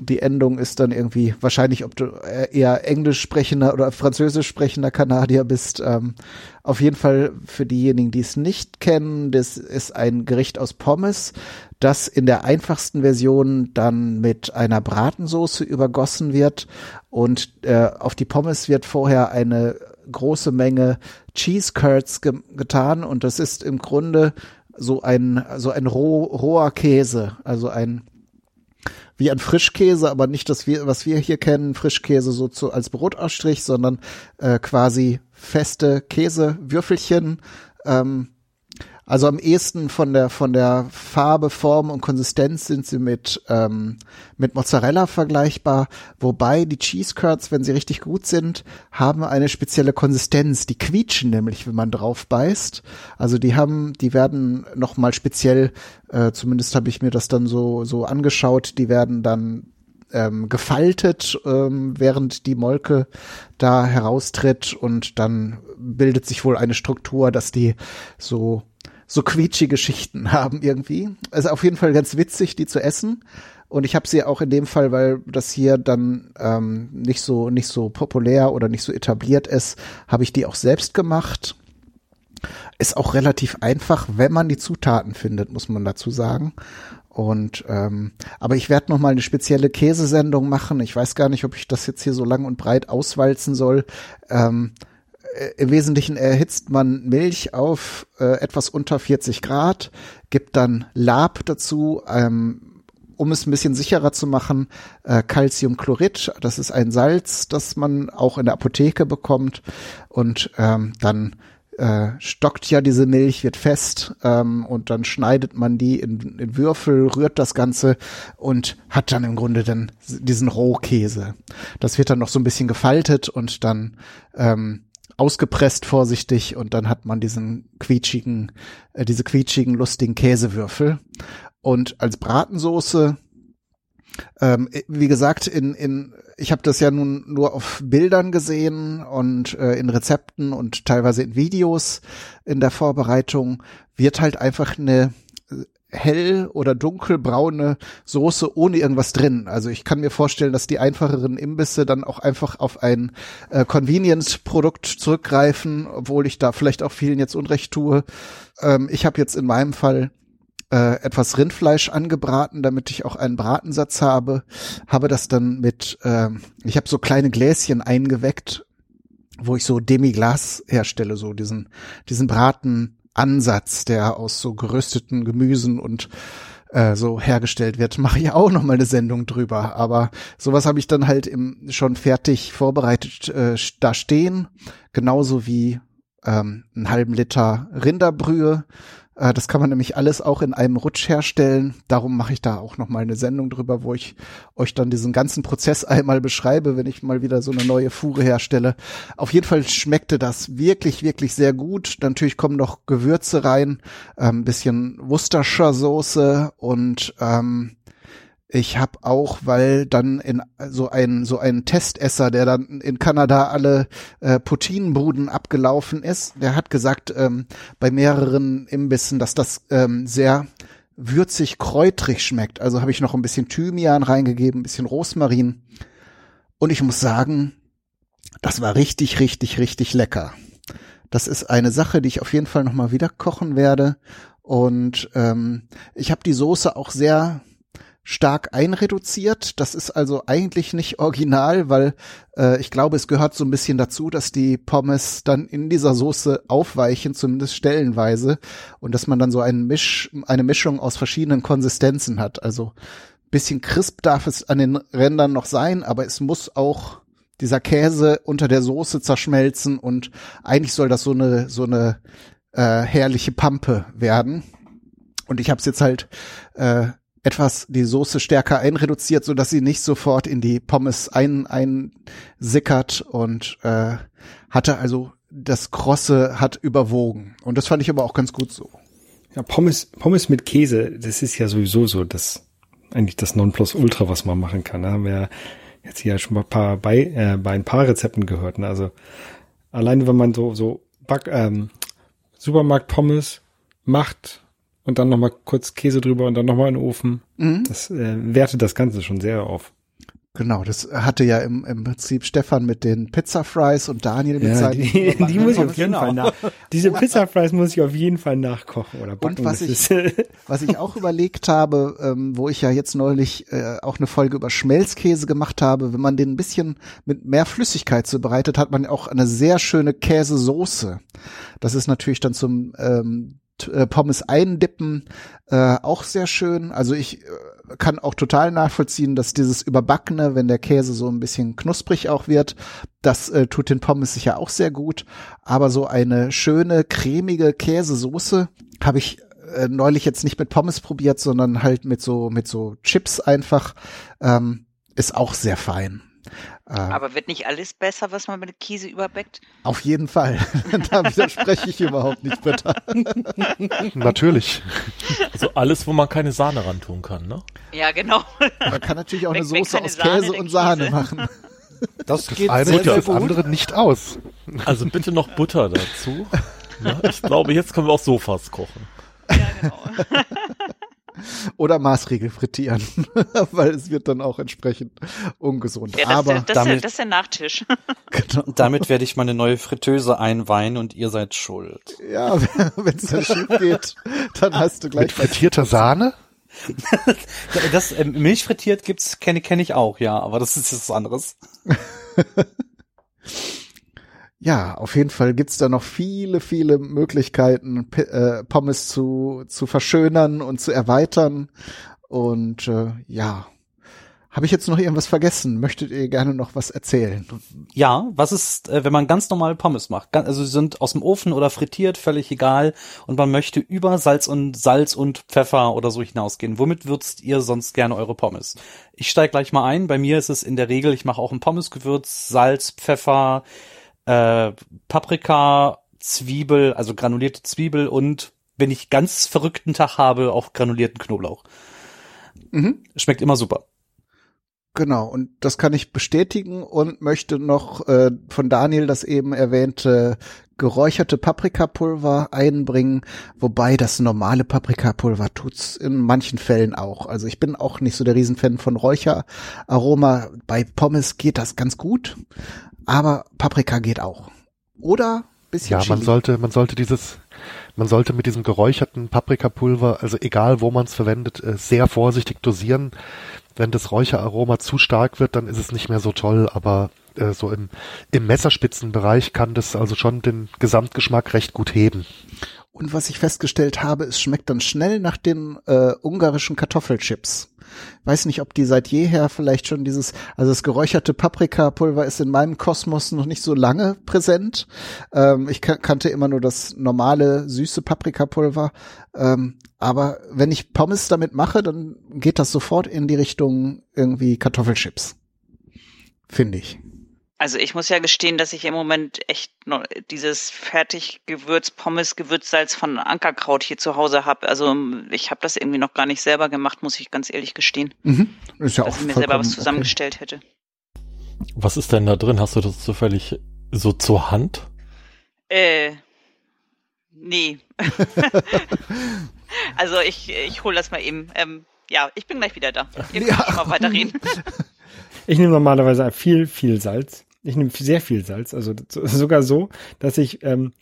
Die Endung ist dann irgendwie wahrscheinlich, ob du äh, eher Englisch sprechender oder Französisch sprechender Kanadier bist. Ähm, auf jeden Fall für diejenigen, die es nicht kennen, das ist ein Gericht aus Pommes, das in der einfachsten Version dann mit einer Bratensoße übergossen wird und äh, auf die Pommes wird vorher eine große Menge Cheese Curds ge getan und das ist im Grunde so ein so ein roh, roher Käse, also ein wie ein Frischkäse, aber nicht das, was wir hier kennen, Frischkäse so zu, als Brotausstrich, sondern äh, quasi feste Käsewürfelchen. Ähm, also am ehesten von der von der Farbe, Form und Konsistenz sind sie mit ähm, mit Mozzarella vergleichbar, wobei die Cheese Curds, wenn sie richtig gut sind, haben eine spezielle Konsistenz. Die quietschen nämlich, wenn man drauf beißt. Also die haben, die werden noch mal speziell, äh, zumindest habe ich mir das dann so so angeschaut. Die werden dann ähm, gefaltet, ähm, während die Molke da heraustritt und dann bildet sich wohl eine Struktur, dass die so so quietschige Schichten haben irgendwie. Also auf jeden Fall ganz witzig, die zu essen. Und ich habe sie auch in dem Fall, weil das hier dann ähm, nicht so nicht so populär oder nicht so etabliert ist, habe ich die auch selbst gemacht. ist auch relativ einfach, wenn man die Zutaten findet, muss man dazu sagen. Und ähm, aber ich werde noch mal eine spezielle Käsesendung machen. Ich weiß gar nicht, ob ich das jetzt hier so lang und breit auswalzen soll. Ähm, äh, Im Wesentlichen erhitzt man Milch auf äh, etwas unter 40 Grad, gibt dann Lab dazu, ähm, um es ein bisschen sicherer zu machen, äh, Calciumchlorid, das ist ein Salz, das man auch in der Apotheke bekommt und ähm, dann äh, stockt ja diese Milch, wird fest ähm, und dann schneidet man die in, in Würfel, rührt das Ganze und hat dann im Grunde dann diesen Rohkäse. Das wird dann noch so ein bisschen gefaltet und dann ähm, ausgepresst vorsichtig und dann hat man diesen quietschigen, äh, diese quietschigen, lustigen Käsewürfel. Und als Bratensoße, ähm, wie gesagt, in, in ich habe das ja nun nur auf Bildern gesehen und äh, in Rezepten und teilweise in Videos in der Vorbereitung, wird halt einfach eine hell oder dunkelbraune Soße ohne irgendwas drin. Also ich kann mir vorstellen, dass die einfacheren Imbisse dann auch einfach auf ein äh, Convenience-Produkt zurückgreifen, obwohl ich da vielleicht auch vielen jetzt Unrecht tue. Ähm, ich habe jetzt in meinem Fall äh, etwas Rindfleisch angebraten, damit ich auch einen Bratensatz habe. Habe das dann mit, äh, ich habe so kleine Gläschen eingeweckt, wo ich so Demiglas herstelle, so diesen, diesen Bratenansatz, der aus so gerösteten Gemüsen und äh, so hergestellt wird, mache ich auch noch mal eine Sendung drüber. Aber sowas habe ich dann halt im, schon fertig vorbereitet äh, da stehen, genauso wie ähm, einen halben Liter Rinderbrühe, das kann man nämlich alles auch in einem Rutsch herstellen. Darum mache ich da auch noch mal eine Sendung drüber, wo ich euch dann diesen ganzen Prozess einmal beschreibe, wenn ich mal wieder so eine neue Fuhre herstelle. Auf jeden Fall schmeckte das wirklich, wirklich sehr gut. Natürlich kommen noch Gewürze rein, ein ähm, bisschen Worcestershire Soße und ähm, ich habe auch, weil dann in so ein so ein Testesser, der dann in Kanada alle äh, Poutinenbuden abgelaufen ist, der hat gesagt ähm, bei mehreren Imbissen, dass das ähm, sehr würzig kräutrig schmeckt. Also habe ich noch ein bisschen Thymian reingegeben, ein bisschen Rosmarin und ich muss sagen, das war richtig, richtig, richtig lecker. Das ist eine Sache, die ich auf jeden Fall noch mal wieder kochen werde und ähm, ich habe die Soße auch sehr stark einreduziert. Das ist also eigentlich nicht original, weil äh, ich glaube, es gehört so ein bisschen dazu, dass die Pommes dann in dieser Soße aufweichen, zumindest stellenweise, und dass man dann so einen Misch, eine Mischung aus verschiedenen Konsistenzen hat. Also bisschen crisp darf es an den Rändern noch sein, aber es muss auch dieser Käse unter der Soße zerschmelzen und eigentlich soll das so eine so eine äh, herrliche Pampe werden. Und ich habe es jetzt halt äh, etwas die Soße stärker einreduziert, so dass sie nicht sofort in die Pommes ein, einsickert und äh, hatte also das Krosse hat überwogen. Und das fand ich aber auch ganz gut so. Ja, Pommes, Pommes mit Käse, das ist ja sowieso so das, eigentlich das Nonplusultra, was man machen kann. Da haben wir jetzt hier schon ein paar bei, äh, bei ein paar Rezepten gehört. Ne? Also alleine wenn man so, so Back, ähm, Supermarkt Pommes macht, und dann nochmal kurz Käse drüber und dann nochmal in den Ofen. Mhm. Das äh, wertet das Ganze schon sehr auf. Genau, das hatte ja im, im Prinzip Stefan mit den Pizza Fries und Daniel mit ja, seinen. Die, die muss ich auf jeden genau. Fall nach. Diese Pizza Fries muss ich auf jeden Fall nachkochen oder backen. Und was ich, was ich auch überlegt habe, ähm, wo ich ja jetzt neulich äh, auch eine Folge über Schmelzkäse gemacht habe, wenn man den ein bisschen mit mehr Flüssigkeit zubereitet, hat man auch eine sehr schöne Käsesoße. Das ist natürlich dann zum ähm, äh, Pommes eindippen, äh, auch sehr schön. Also ich äh, kann auch total nachvollziehen, dass dieses Überbackene, wenn der Käse so ein bisschen knusprig auch wird, das äh, tut den Pommes sicher auch sehr gut. Aber so eine schöne, cremige Käsesoße habe ich äh, neulich jetzt nicht mit Pommes probiert, sondern halt mit so, mit so Chips einfach, ähm, ist auch sehr fein. Äh, Aber wird nicht alles besser, was man mit Käse überbäckt? Auf jeden Fall. da widerspreche ich überhaupt nicht, Britta. Natürlich. Also alles, wo man keine Sahne ran tun kann, ne? Ja, genau. Man kann natürlich auch eine Soße aus Käse und Sahne machen. Das, das geht eine sehr, sehr das gut. andere nicht aus. Also bitte noch Butter dazu. Ja, ich glaube, jetzt können wir auch Sofas kochen. Ja, genau. Oder Maßregel frittieren, weil es wird dann auch entsprechend ungesund. Ja, das, Aber ist, der- das, ist, der- damit- das ist der Nachtisch. genau, Damit werde ich meine neue Fritteuse einweihen und ihr seid schuld. ja, wenn es dann schief geht, dann hast du Mit gleich frittierter Sahne? Das äh, Milch frittiert gibt's kenne kenn ich auch, ja, aber das ist jetzt was anderes. Ja, auf jeden Fall gibt's da noch viele, viele Möglichkeiten, P äh, Pommes zu, zu verschönern und zu erweitern. Und äh, ja, habe ich jetzt noch irgendwas vergessen? Möchtet ihr gerne noch was erzählen? Ja, was ist, äh, wenn man ganz normale Pommes macht? Also sie sind aus dem Ofen oder frittiert, völlig egal. Und man möchte über Salz und Salz und Pfeffer oder so hinausgehen. Womit würzt ihr sonst gerne eure Pommes? Ich steig gleich mal ein. Bei mir ist es in der Regel, ich mache auch ein Pommesgewürz, Salz, Pfeffer, äh, Paprika, Zwiebel, also granulierte Zwiebel und wenn ich ganz verrückten Tag habe, auch granulierten Knoblauch. Mhm. Schmeckt immer super. Genau, und das kann ich bestätigen und möchte noch äh, von Daniel das eben erwähnte geräucherte Paprikapulver einbringen, wobei das normale Paprikapulver tut's in manchen Fällen auch. Also ich bin auch nicht so der Riesenfan von Räucheraroma. Bei Pommes geht das ganz gut, aber Paprika geht auch. Oder bisschen Ja, man Chili. sollte, man sollte dieses, man sollte mit diesem geräucherten Paprikapulver, also egal wo man es verwendet, äh, sehr vorsichtig dosieren. Wenn das Räucheraroma zu stark wird, dann ist es nicht mehr so toll, aber äh, so im, im Messerspitzenbereich kann das also schon den Gesamtgeschmack recht gut heben. Und was ich festgestellt habe, es schmeckt dann schnell nach den äh, ungarischen Kartoffelchips. Weiß nicht, ob die seit jeher vielleicht schon dieses, also das geräucherte Paprikapulver ist in meinem Kosmos noch nicht so lange präsent. Ähm, ich kan kannte immer nur das normale süße Paprikapulver. Ähm, aber wenn ich Pommes damit mache, dann geht das sofort in die Richtung irgendwie Kartoffelchips. Finde ich. Also ich muss ja gestehen, dass ich im Moment echt noch dieses Fertiggewürz, Pommes, Gewürzsalz von Ankerkraut hier zu Hause habe. Also ich habe das irgendwie noch gar nicht selber gemacht, muss ich ganz ehrlich gestehen. Mhm. Ist ja dass auch ich mir selber was zusammengestellt hätte. Was ist denn da drin? Hast du das zufällig so zur Hand? Äh, nee. also ich, ich hole das mal eben. Ähm, ja, ich bin gleich wieder da. Ihr könnt Ja. mal weiterreden. Ich nehme normalerweise viel, viel Salz. Ich nehme sehr viel Salz. Also so- sogar so, dass ich, ähm,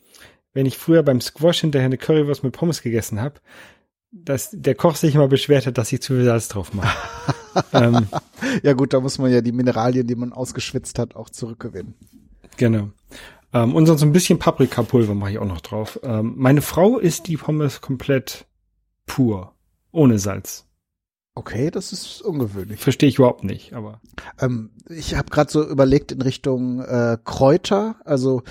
wenn ich früher beim Squash hinterher eine Currywurst mit Pommes gegessen habe, dass der Koch sich immer beschwert hat, dass ich zu viel Salz drauf mache. ähm, Ja gut, da muss man ja die Mineralien, die man ausgeschwitzt hat, auch zurückgewinnen. genau. Ähm, und sonst ein bisschen Paprikapulver mache ich auch noch drauf. Ähm, meine Frau isst die Pommes komplett pur, ohne Salz. Okay, das ist ungewöhnlich. Verstehe ich überhaupt nicht, aber Ähm, ich habe gerade so überlegt in Richtung äh, Kräuter, also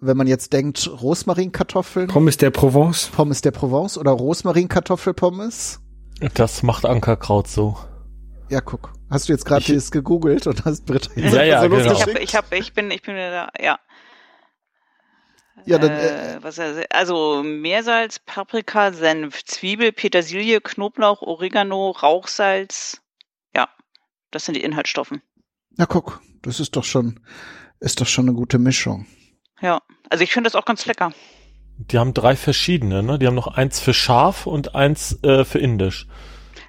wenn man jetzt denkt Rosmarinkartoffeln, Pommes der Provence. Pommes der Provence oder Rosmarinkartoffelpommes. Das macht Ankerkraut so. Ja, guck. Hast du jetzt gerade das gegoogelt und hast Britta jetzt Ja, ja, so genau. Ich hab, ich hab, ich bin, ich bin wieder da, ja. Ja, dann äh, Äh, was, also Meersalz, Paprika, Senf, Zwiebel, Petersilie, Knoblauch, Oregano, Rauchsalz. Ja, das sind die Inhaltsstoffe. na guck, das ist doch schon ist doch schon eine gute Mischung. Ja, also ich finde das auch ganz lecker. Die haben drei verschiedene, ne? Die haben noch eins für scharf und eins äh, für indisch.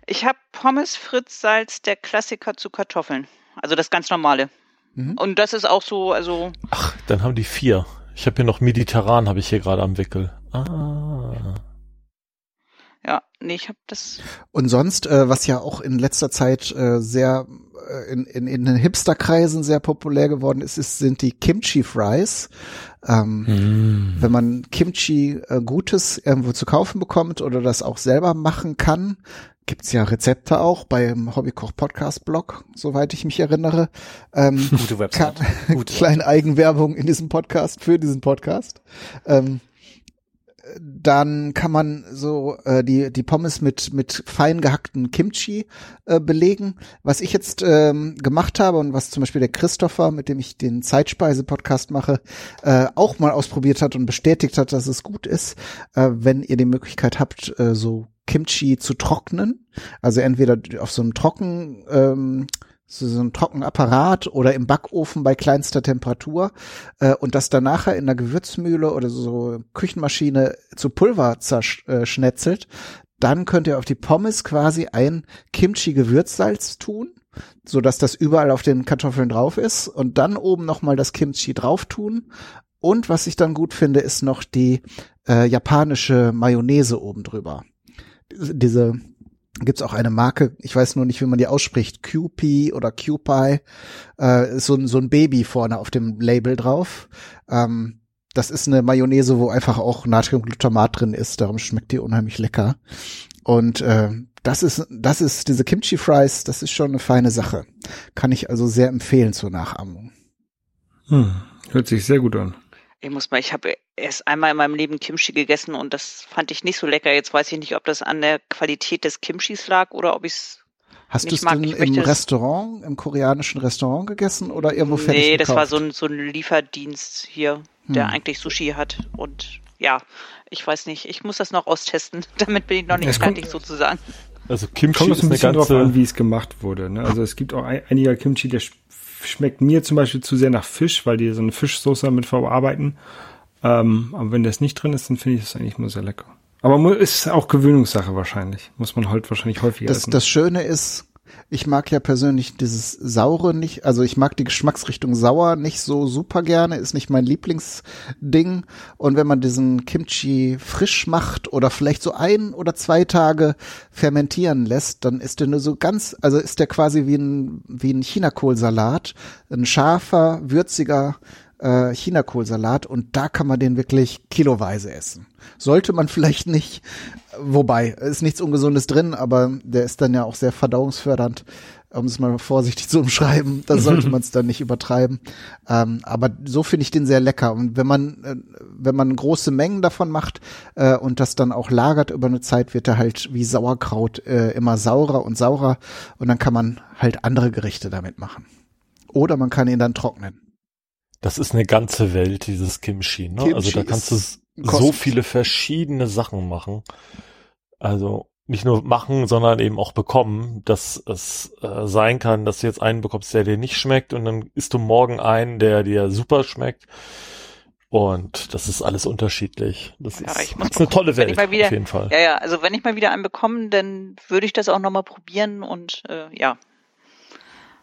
Ich habe Pommes Fritz Salz, der Klassiker zu Kartoffeln. Also das ganz normale. Mhm. Und das ist auch so, also Ach, dann haben die vier. Ich habe hier noch mediterran, habe ich hier gerade am Wickel. Ah. ja, nee, ich habe das. Und sonst, äh, was ja auch in letzter Zeit äh, sehr äh, in, in, in den Hipsterkreisen sehr populär geworden ist, ist sind die Kimchi Fries. Ähm, Hm. Wenn man Kimchi äh, Gutes irgendwo zu kaufen bekommt oder das auch selber machen kann, gibt's ja Rezepte auch beim Hobbykoch Podcast Blog, soweit ich mich erinnere. Ähm, Gute kann, Website. Gute kleine Eigenwerbung in diesem Podcast für diesen Podcast. Ähm, dann kann man so äh, die die Pommes mit mit fein gehackten Kimchi äh, belegen. Was ich jetzt ähm, gemacht habe und was zum Beispiel der Christopher, mit dem ich den Zeitspeise-Podcast mache, äh, auch mal ausprobiert hat und bestätigt hat, dass es gut ist, äh, wenn ihr die Möglichkeit habt, äh, so Kimchi zu trocknen. Also entweder auf so einem Trocken ähm, so, so ein Trockenapparat oder im Backofen bei kleinster Temperatur äh, und das dann nachher in der Gewürzmühle oder so Küchenmaschine zu Pulver zerschnetzelt, dann könnt ihr auf die Pommes quasi ein Kimchi-Gewürzsalz tun, so dass das überall auf den Kartoffeln drauf ist und dann oben nochmal das Kimchi drauf tun. Und was ich dann gut finde, ist noch die äh, japanische Mayonnaise oben drüber. Diese gibt's auch eine Marke, ich weiß nur nicht, wie man die ausspricht, QP oder QPie, äh, ist so, ein so ein Baby vorne auf dem Label drauf. Ähm, das ist eine Mayonnaise, wo einfach auch Natriumglutamat drin ist, darum schmeckt die unheimlich lecker. Und äh, das ist, das ist diese Kimchi Fries, das ist schon eine feine Sache. Kann ich also sehr empfehlen zur Nachahmung. Hm, hört sich sehr gut an. Ich muss mal, ich habe erst einmal in meinem Leben Kimchi gegessen und das fand ich nicht so lecker. Jetzt weiß ich nicht, ob das an der Qualität des Kimchis lag oder ob ich es Hast du nicht es mag. denn im Restaurant, im koreanischen Restaurant gegessen oder irgendwo fertig Nee, das war gekauft? so ein, so ein Lieferdienst hier, der Hm. eigentlich Sushi hat. Und ja, ich weiß nicht, ich muss das noch austesten. Damit bin ich noch nicht Es kommt- fertig sozusagen. Also Kimchi Kommt es ist ein eine bisschen drauf an, ganze, wie es gemacht wurde. Ne? Also es gibt auch ein, einiger Kimchi, der schmeckt mir zum Beispiel zu sehr nach Fisch, weil die so eine Fischsoße damit verarbeiten. Ähm, aber wenn das nicht drin ist, dann finde ich das eigentlich nur sehr lecker. Aber ist auch Gewöhnungssache wahrscheinlich. Muss man halt wahrscheinlich häufiger Das, essen. das Schöne ist, ich mag ja persönlich dieses Saure nicht, also ich mag die Geschmacksrichtung sauer nicht so super gerne, ist nicht mein Lieblingsding. Und wenn man diesen Kimchi frisch macht oder vielleicht so ein oder zwei Tage fermentieren lässt, dann ist der nur so ganz, also ist der quasi wie ein, wie ein Chinakohlsalat, ein scharfer, würziger äh, Chinakohlsalat und da kann man den wirklich kiloweise essen. Sollte man vielleicht nicht, wobei, ist nichts Ungesundes drin, aber der ist dann ja auch sehr verdauungsfördernd, um es mal vorsichtig zu umschreiben. Da sollte man es dann nicht übertreiben. Ähm, aber so finde ich den sehr lecker. Und wenn man, äh, wenn man große Mengen davon macht äh, und das dann auch lagert über eine Zeit, wird er halt wie Sauerkraut äh, immer saurer und saurer und dann kann man halt andere Gerichte damit machen. Oder man kann ihn dann trocknen. Das ist eine ganze Welt, dieses Kimchi. Ne? Kimchi also da kannst du so viele verschiedene Sachen machen. Also nicht nur machen, sondern eben auch bekommen, dass es äh, sein kann, dass du jetzt einen bekommst, der dir nicht schmeckt und dann isst du morgen einen, der dir super schmeckt. Und das ist alles unterschiedlich. Das Ja, ist, ich muss ist mal eine tolle gucken, wenn ich Welt, mal wieder- auf jeden Fall. Ja, ja, also wenn ich mal wieder einen bekomme, dann würde ich das auch nochmal probieren und äh, ja.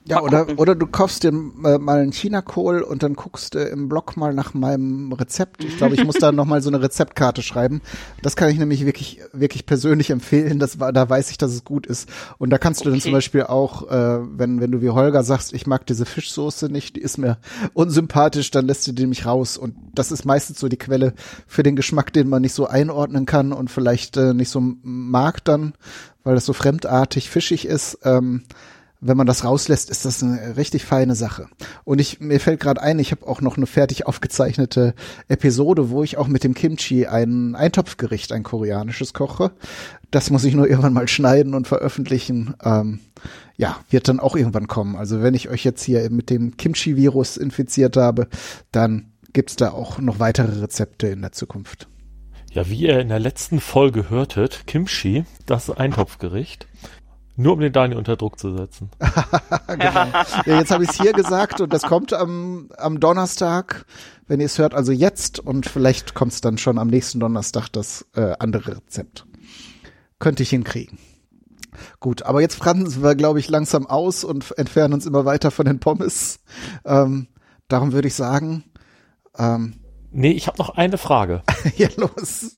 Ja, Mal oder, gucken. oder du kaufst dir äh, mal einen Chinakohl und dann guckst du im Blog mal nach meinem Rezept. Ich glaube, ich muss da noch mal so eine Rezeptkarte schreiben. Das kann ich nämlich wirklich, wirklich persönlich empfehlen. Das war, da weiß ich, dass es gut ist. Und da kannst du dann Okay. zum Beispiel auch, äh, wenn, wenn du wie Holger sagst, ich mag diese Fischsoße nicht, die ist mir unsympathisch, dann lässt du die nämlich raus. Und das ist meistens so die Quelle für den Geschmack, den man nicht so einordnen kann und vielleicht äh, nicht so mag dann, weil das so fremdartig fischig ist. Ähm, wenn man das rauslässt, ist das eine richtig feine Sache. Und ich mir fällt gerade ein, ich habe auch noch eine fertig aufgezeichnete Episode, wo ich auch mit dem Kimchi ein Eintopfgericht, ein koreanisches koche. Das muss ich nur irgendwann mal schneiden und veröffentlichen. Ähm, ja, wird dann auch irgendwann kommen. Also wenn ich euch jetzt hier mit dem Kimchi-Virus infiziert habe, dann gibt's da auch noch weitere Rezepte in der Zukunft. Ja, wie ihr in der letzten Folge hörtet, Kimchi, das Eintopfgericht. Nur um den Daniel unter Druck zu setzen. genau. Ja, jetzt habe ich es hier gesagt und das kommt am, am Donnerstag, wenn ihr es hört, also jetzt und vielleicht kommt es dann schon am nächsten Donnerstag das äh, andere Rezept. Könnte ich hinkriegen. Gut, aber jetzt fransen wir, glaube ich, langsam aus und entfernen uns immer weiter von den Pommes. Ähm, darum würde ich sagen, ähm, Nee, ich habe noch eine Frage. hier los.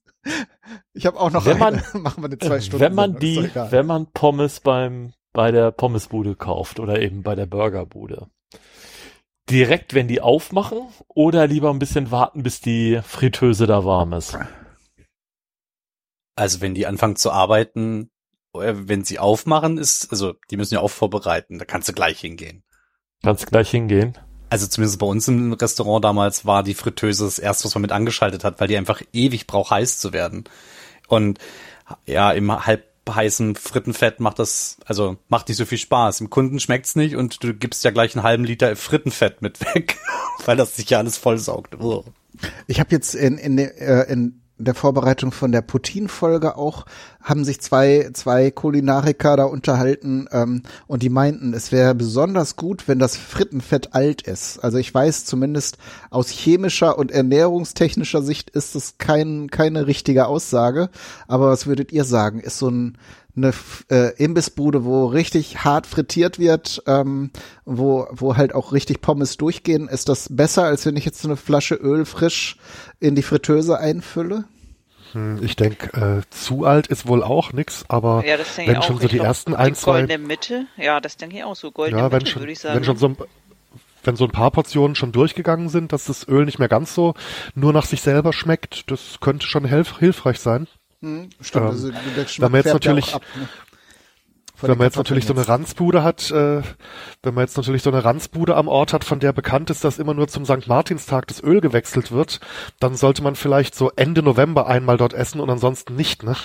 Ich habe auch noch Wenn man- eine. Machen wir eine zwei Stunden. wenn man die, wenn man Pommes beim, bei der Pommesbude kauft oder eben bei der Burgerbude, direkt, wenn die aufmachen oder lieber ein bisschen warten, bis die Fritteuse da warm ist? Also wenn die anfangen zu arbeiten, äh, wenn sie aufmachen, ist, also die müssen ja auch vorbereiten, da kannst du gleich hingehen. Kannst gleich hingehen. Also zumindest bei uns im Restaurant damals war die Fritteuse das erste, was man mit angeschaltet hat, weil die einfach ewig braucht, heiß zu werden. Und ja, im halb heißen Frittenfett macht das, also macht nicht so viel Spaß. Im Kunden schmeckt's nicht und du gibst ja gleich einen halben Liter Frittenfett mit weg, weil das sich ja alles vollsaugt. Ich habe jetzt in, in, äh, in der Vorbereitung von der Putin-Folge auch, haben sich zwei, zwei Kulinariker da unterhalten ähm, und die meinten, es wäre besonders gut, wenn das Frittenfett alt ist. Also ich weiß zumindest aus chemischer und ernährungstechnischer Sicht ist es kein, keine richtige Aussage. Aber was würdet ihr sagen? Ist so ein eine äh, Imbissbude, wo richtig hart frittiert wird, ähm, wo, wo halt auch richtig Pommes durchgehen, ist das besser, als wenn ich jetzt so eine Flasche Öl frisch in die Fritteuse einfülle? Hm, Ich denke, äh, zu alt ist wohl auch nix, aber Ja, wenn ich auch. schon so Ich die glaub, ersten ein, die zwei, goldene Mitte, ja, das denke ich auch so. Goldene ja, wenn Mitte, schon, würde ich sagen. wenn schon so ein, wenn so ein paar Portionen schon durchgegangen sind, dass das Öl nicht mehr ganz so nur nach sich selber schmeckt, das könnte schon hilf hilfreich sein. Hm, stimmt, Ähm, also wenn man jetzt ja natürlich- ab, ne? Wenn man jetzt natürlich so eine Ranzbude hat, äh, wenn man jetzt natürlich so eine Ranzbude am Ort hat, von der bekannt ist, dass immer nur zum St. Martinstag das Öl gewechselt wird, dann sollte man vielleicht so Ende November einmal dort essen und ansonsten nicht, ne?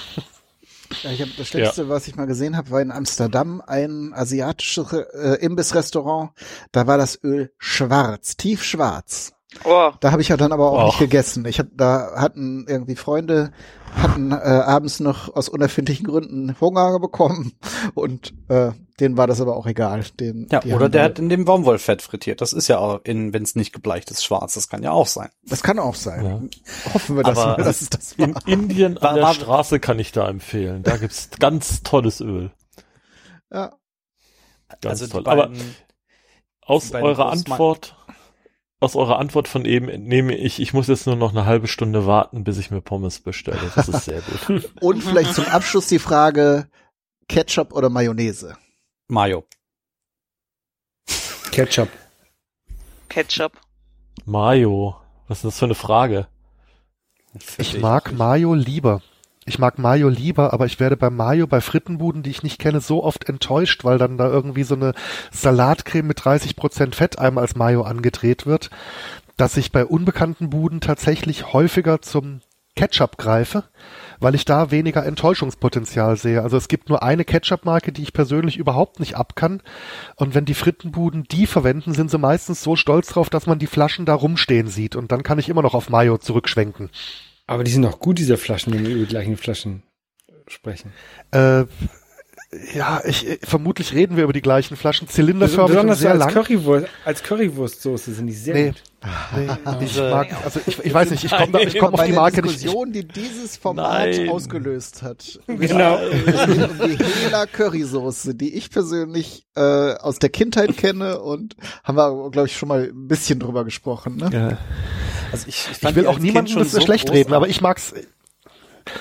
Ja, ich hab, das Schlimmste, was ich mal gesehen habe, war in Amsterdam ein asiatisches äh, Imbissrestaurant. Da war das Öl schwarz, tiefschwarz. Oh, Da habe ich ja dann aber auch Och. nicht gegessen. Ich hab, da hatten irgendwie Freunde hatten äh, abends noch aus unerfindlichen Gründen Hunger bekommen und äh, denen war das aber auch egal. Den, Ja, oder der hat in dem Baumwollfett frittiert. Das ist ja auch in, wenn es nicht gebleicht ist, schwarz. Das kann ja auch sein. Das kann auch sein. Ja. Hoffen wir das Aber mal, dass es das In war. Indien War- an der war- Straße kann ich da empfehlen. Da gibt's ganz tolles Öl. Ja. Ganz also die toll. Aber beiden, aus eurer Antwort, aus eurer Antwort von eben entnehme ich, ich muss jetzt nur noch eine halbe Stunde warten, bis ich mir Pommes bestelle. Das ist sehr gut. Und vielleicht zum Abschluss die Frage Ketchup oder Mayonnaise. Mayo. Ketchup. Ketchup. Mayo. Was ist das für eine Frage? Ich mag Mayo lieber. Ich mag Mayo lieber, aber ich werde bei Mayo bei Frittenbuden, die ich nicht kenne, so oft enttäuscht, weil dann da irgendwie so eine Salatcreme mit 30% Fett einmal als Mayo angedreht wird, dass ich bei unbekannten Buden tatsächlich häufiger zum Ketchup greife, weil ich da weniger Enttäuschungspotenzial sehe. Also es gibt nur eine Ketchup-Marke, die ich persönlich überhaupt nicht ab kann. Und wenn die Frittenbuden die verwenden, sind sie meistens so stolz drauf, dass man die Flaschen da rumstehen sieht. Und dann kann ich immer noch auf Mayo zurückschwenken. Aber die sind auch gut, diese Flaschen, wenn wir über die gleichen Flaschen sprechen. Äh, ja, ich, äh, vermutlich reden wir über die gleichen Flaschen. Zylinderförmig Besonders so sehr als, lang. Currywurst, als Currywurstsoße sind die sehr Nee. gut. Nee, ich Diese- mag, also ich, ich weiß nicht, ich komme ich komm auf die Marke nicht. Ich, Diskussion, die dieses Format Nein. ausgelöst hat. Genau. um die Hela Currysoße, die ich persönlich äh, aus der Kindheit kenne und haben wir, glaube ich, schon mal ein bisschen drüber gesprochen. Ne? ja. Also ich, ich, ich will auch Kind schon das so schlecht reden, aber ich mag's.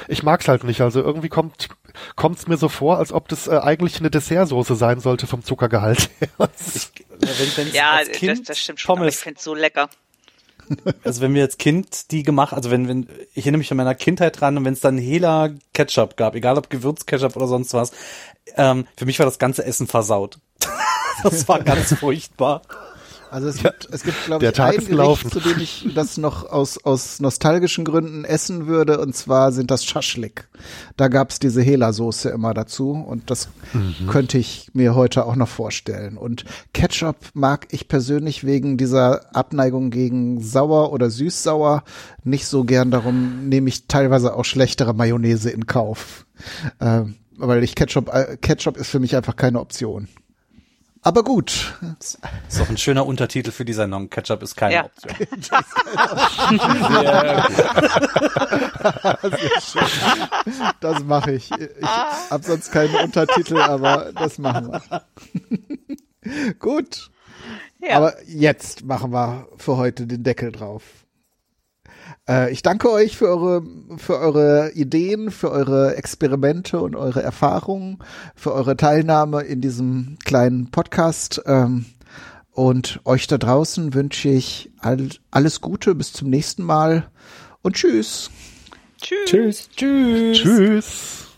Ich mag's halt nicht. Also irgendwie kommt kommt's mir so vor, als ob das äh, eigentlich eine Dessertsoße sein sollte vom Zuckergehalt her. wenn, wenn's Ja, als das, Kind das stimmt schon, aber ich Pommes, finde es so lecker. also wenn wir als Kind die gemacht, also wenn, wenn, ich erinnere mich an meiner Kindheit dran und wenn es dann Hela Ketchup gab, egal ob Gewürzketchup oder sonst was, ähm, für mich war das ganze Essen versaut. das war ganz furchtbar. Also es gibt, es gibt, glaube ich, Tag ein Gericht, zu dem ich das noch aus, aus nostalgischen Gründen essen würde, und zwar sind das Schaschlik. Da gab's diese Hela-Soße immer dazu und das Mhm. könnte ich mir heute auch noch vorstellen. Und Ketchup mag ich persönlich wegen dieser Abneigung gegen sauer oder süß-sauer nicht so gern. Darum nehme ich teilweise auch schlechtere Mayonnaise in Kauf. Ähm, weil ich Ketchup, äh, Ketchup ist für mich einfach keine Option. Aber gut, Das ist auch ein schöner Untertitel für die Sendung. Ketchup ist keine Ja. Option. Das mache ich. Ich habe sonst keinen Untertitel, aber das machen wir. Gut. Ja. Aber jetzt machen wir für heute den Deckel drauf. Äh, ich danke euch für eure, für eure Ideen, für eure Experimente und eure Erfahrungen, für eure Teilnahme in diesem kleinen Podcast. Ähm, und euch da draußen wünsche ich all, alles Gute, bis zum nächsten Mal und tschüss. Tschüss. Tschüss. Tschüss. Tschüss.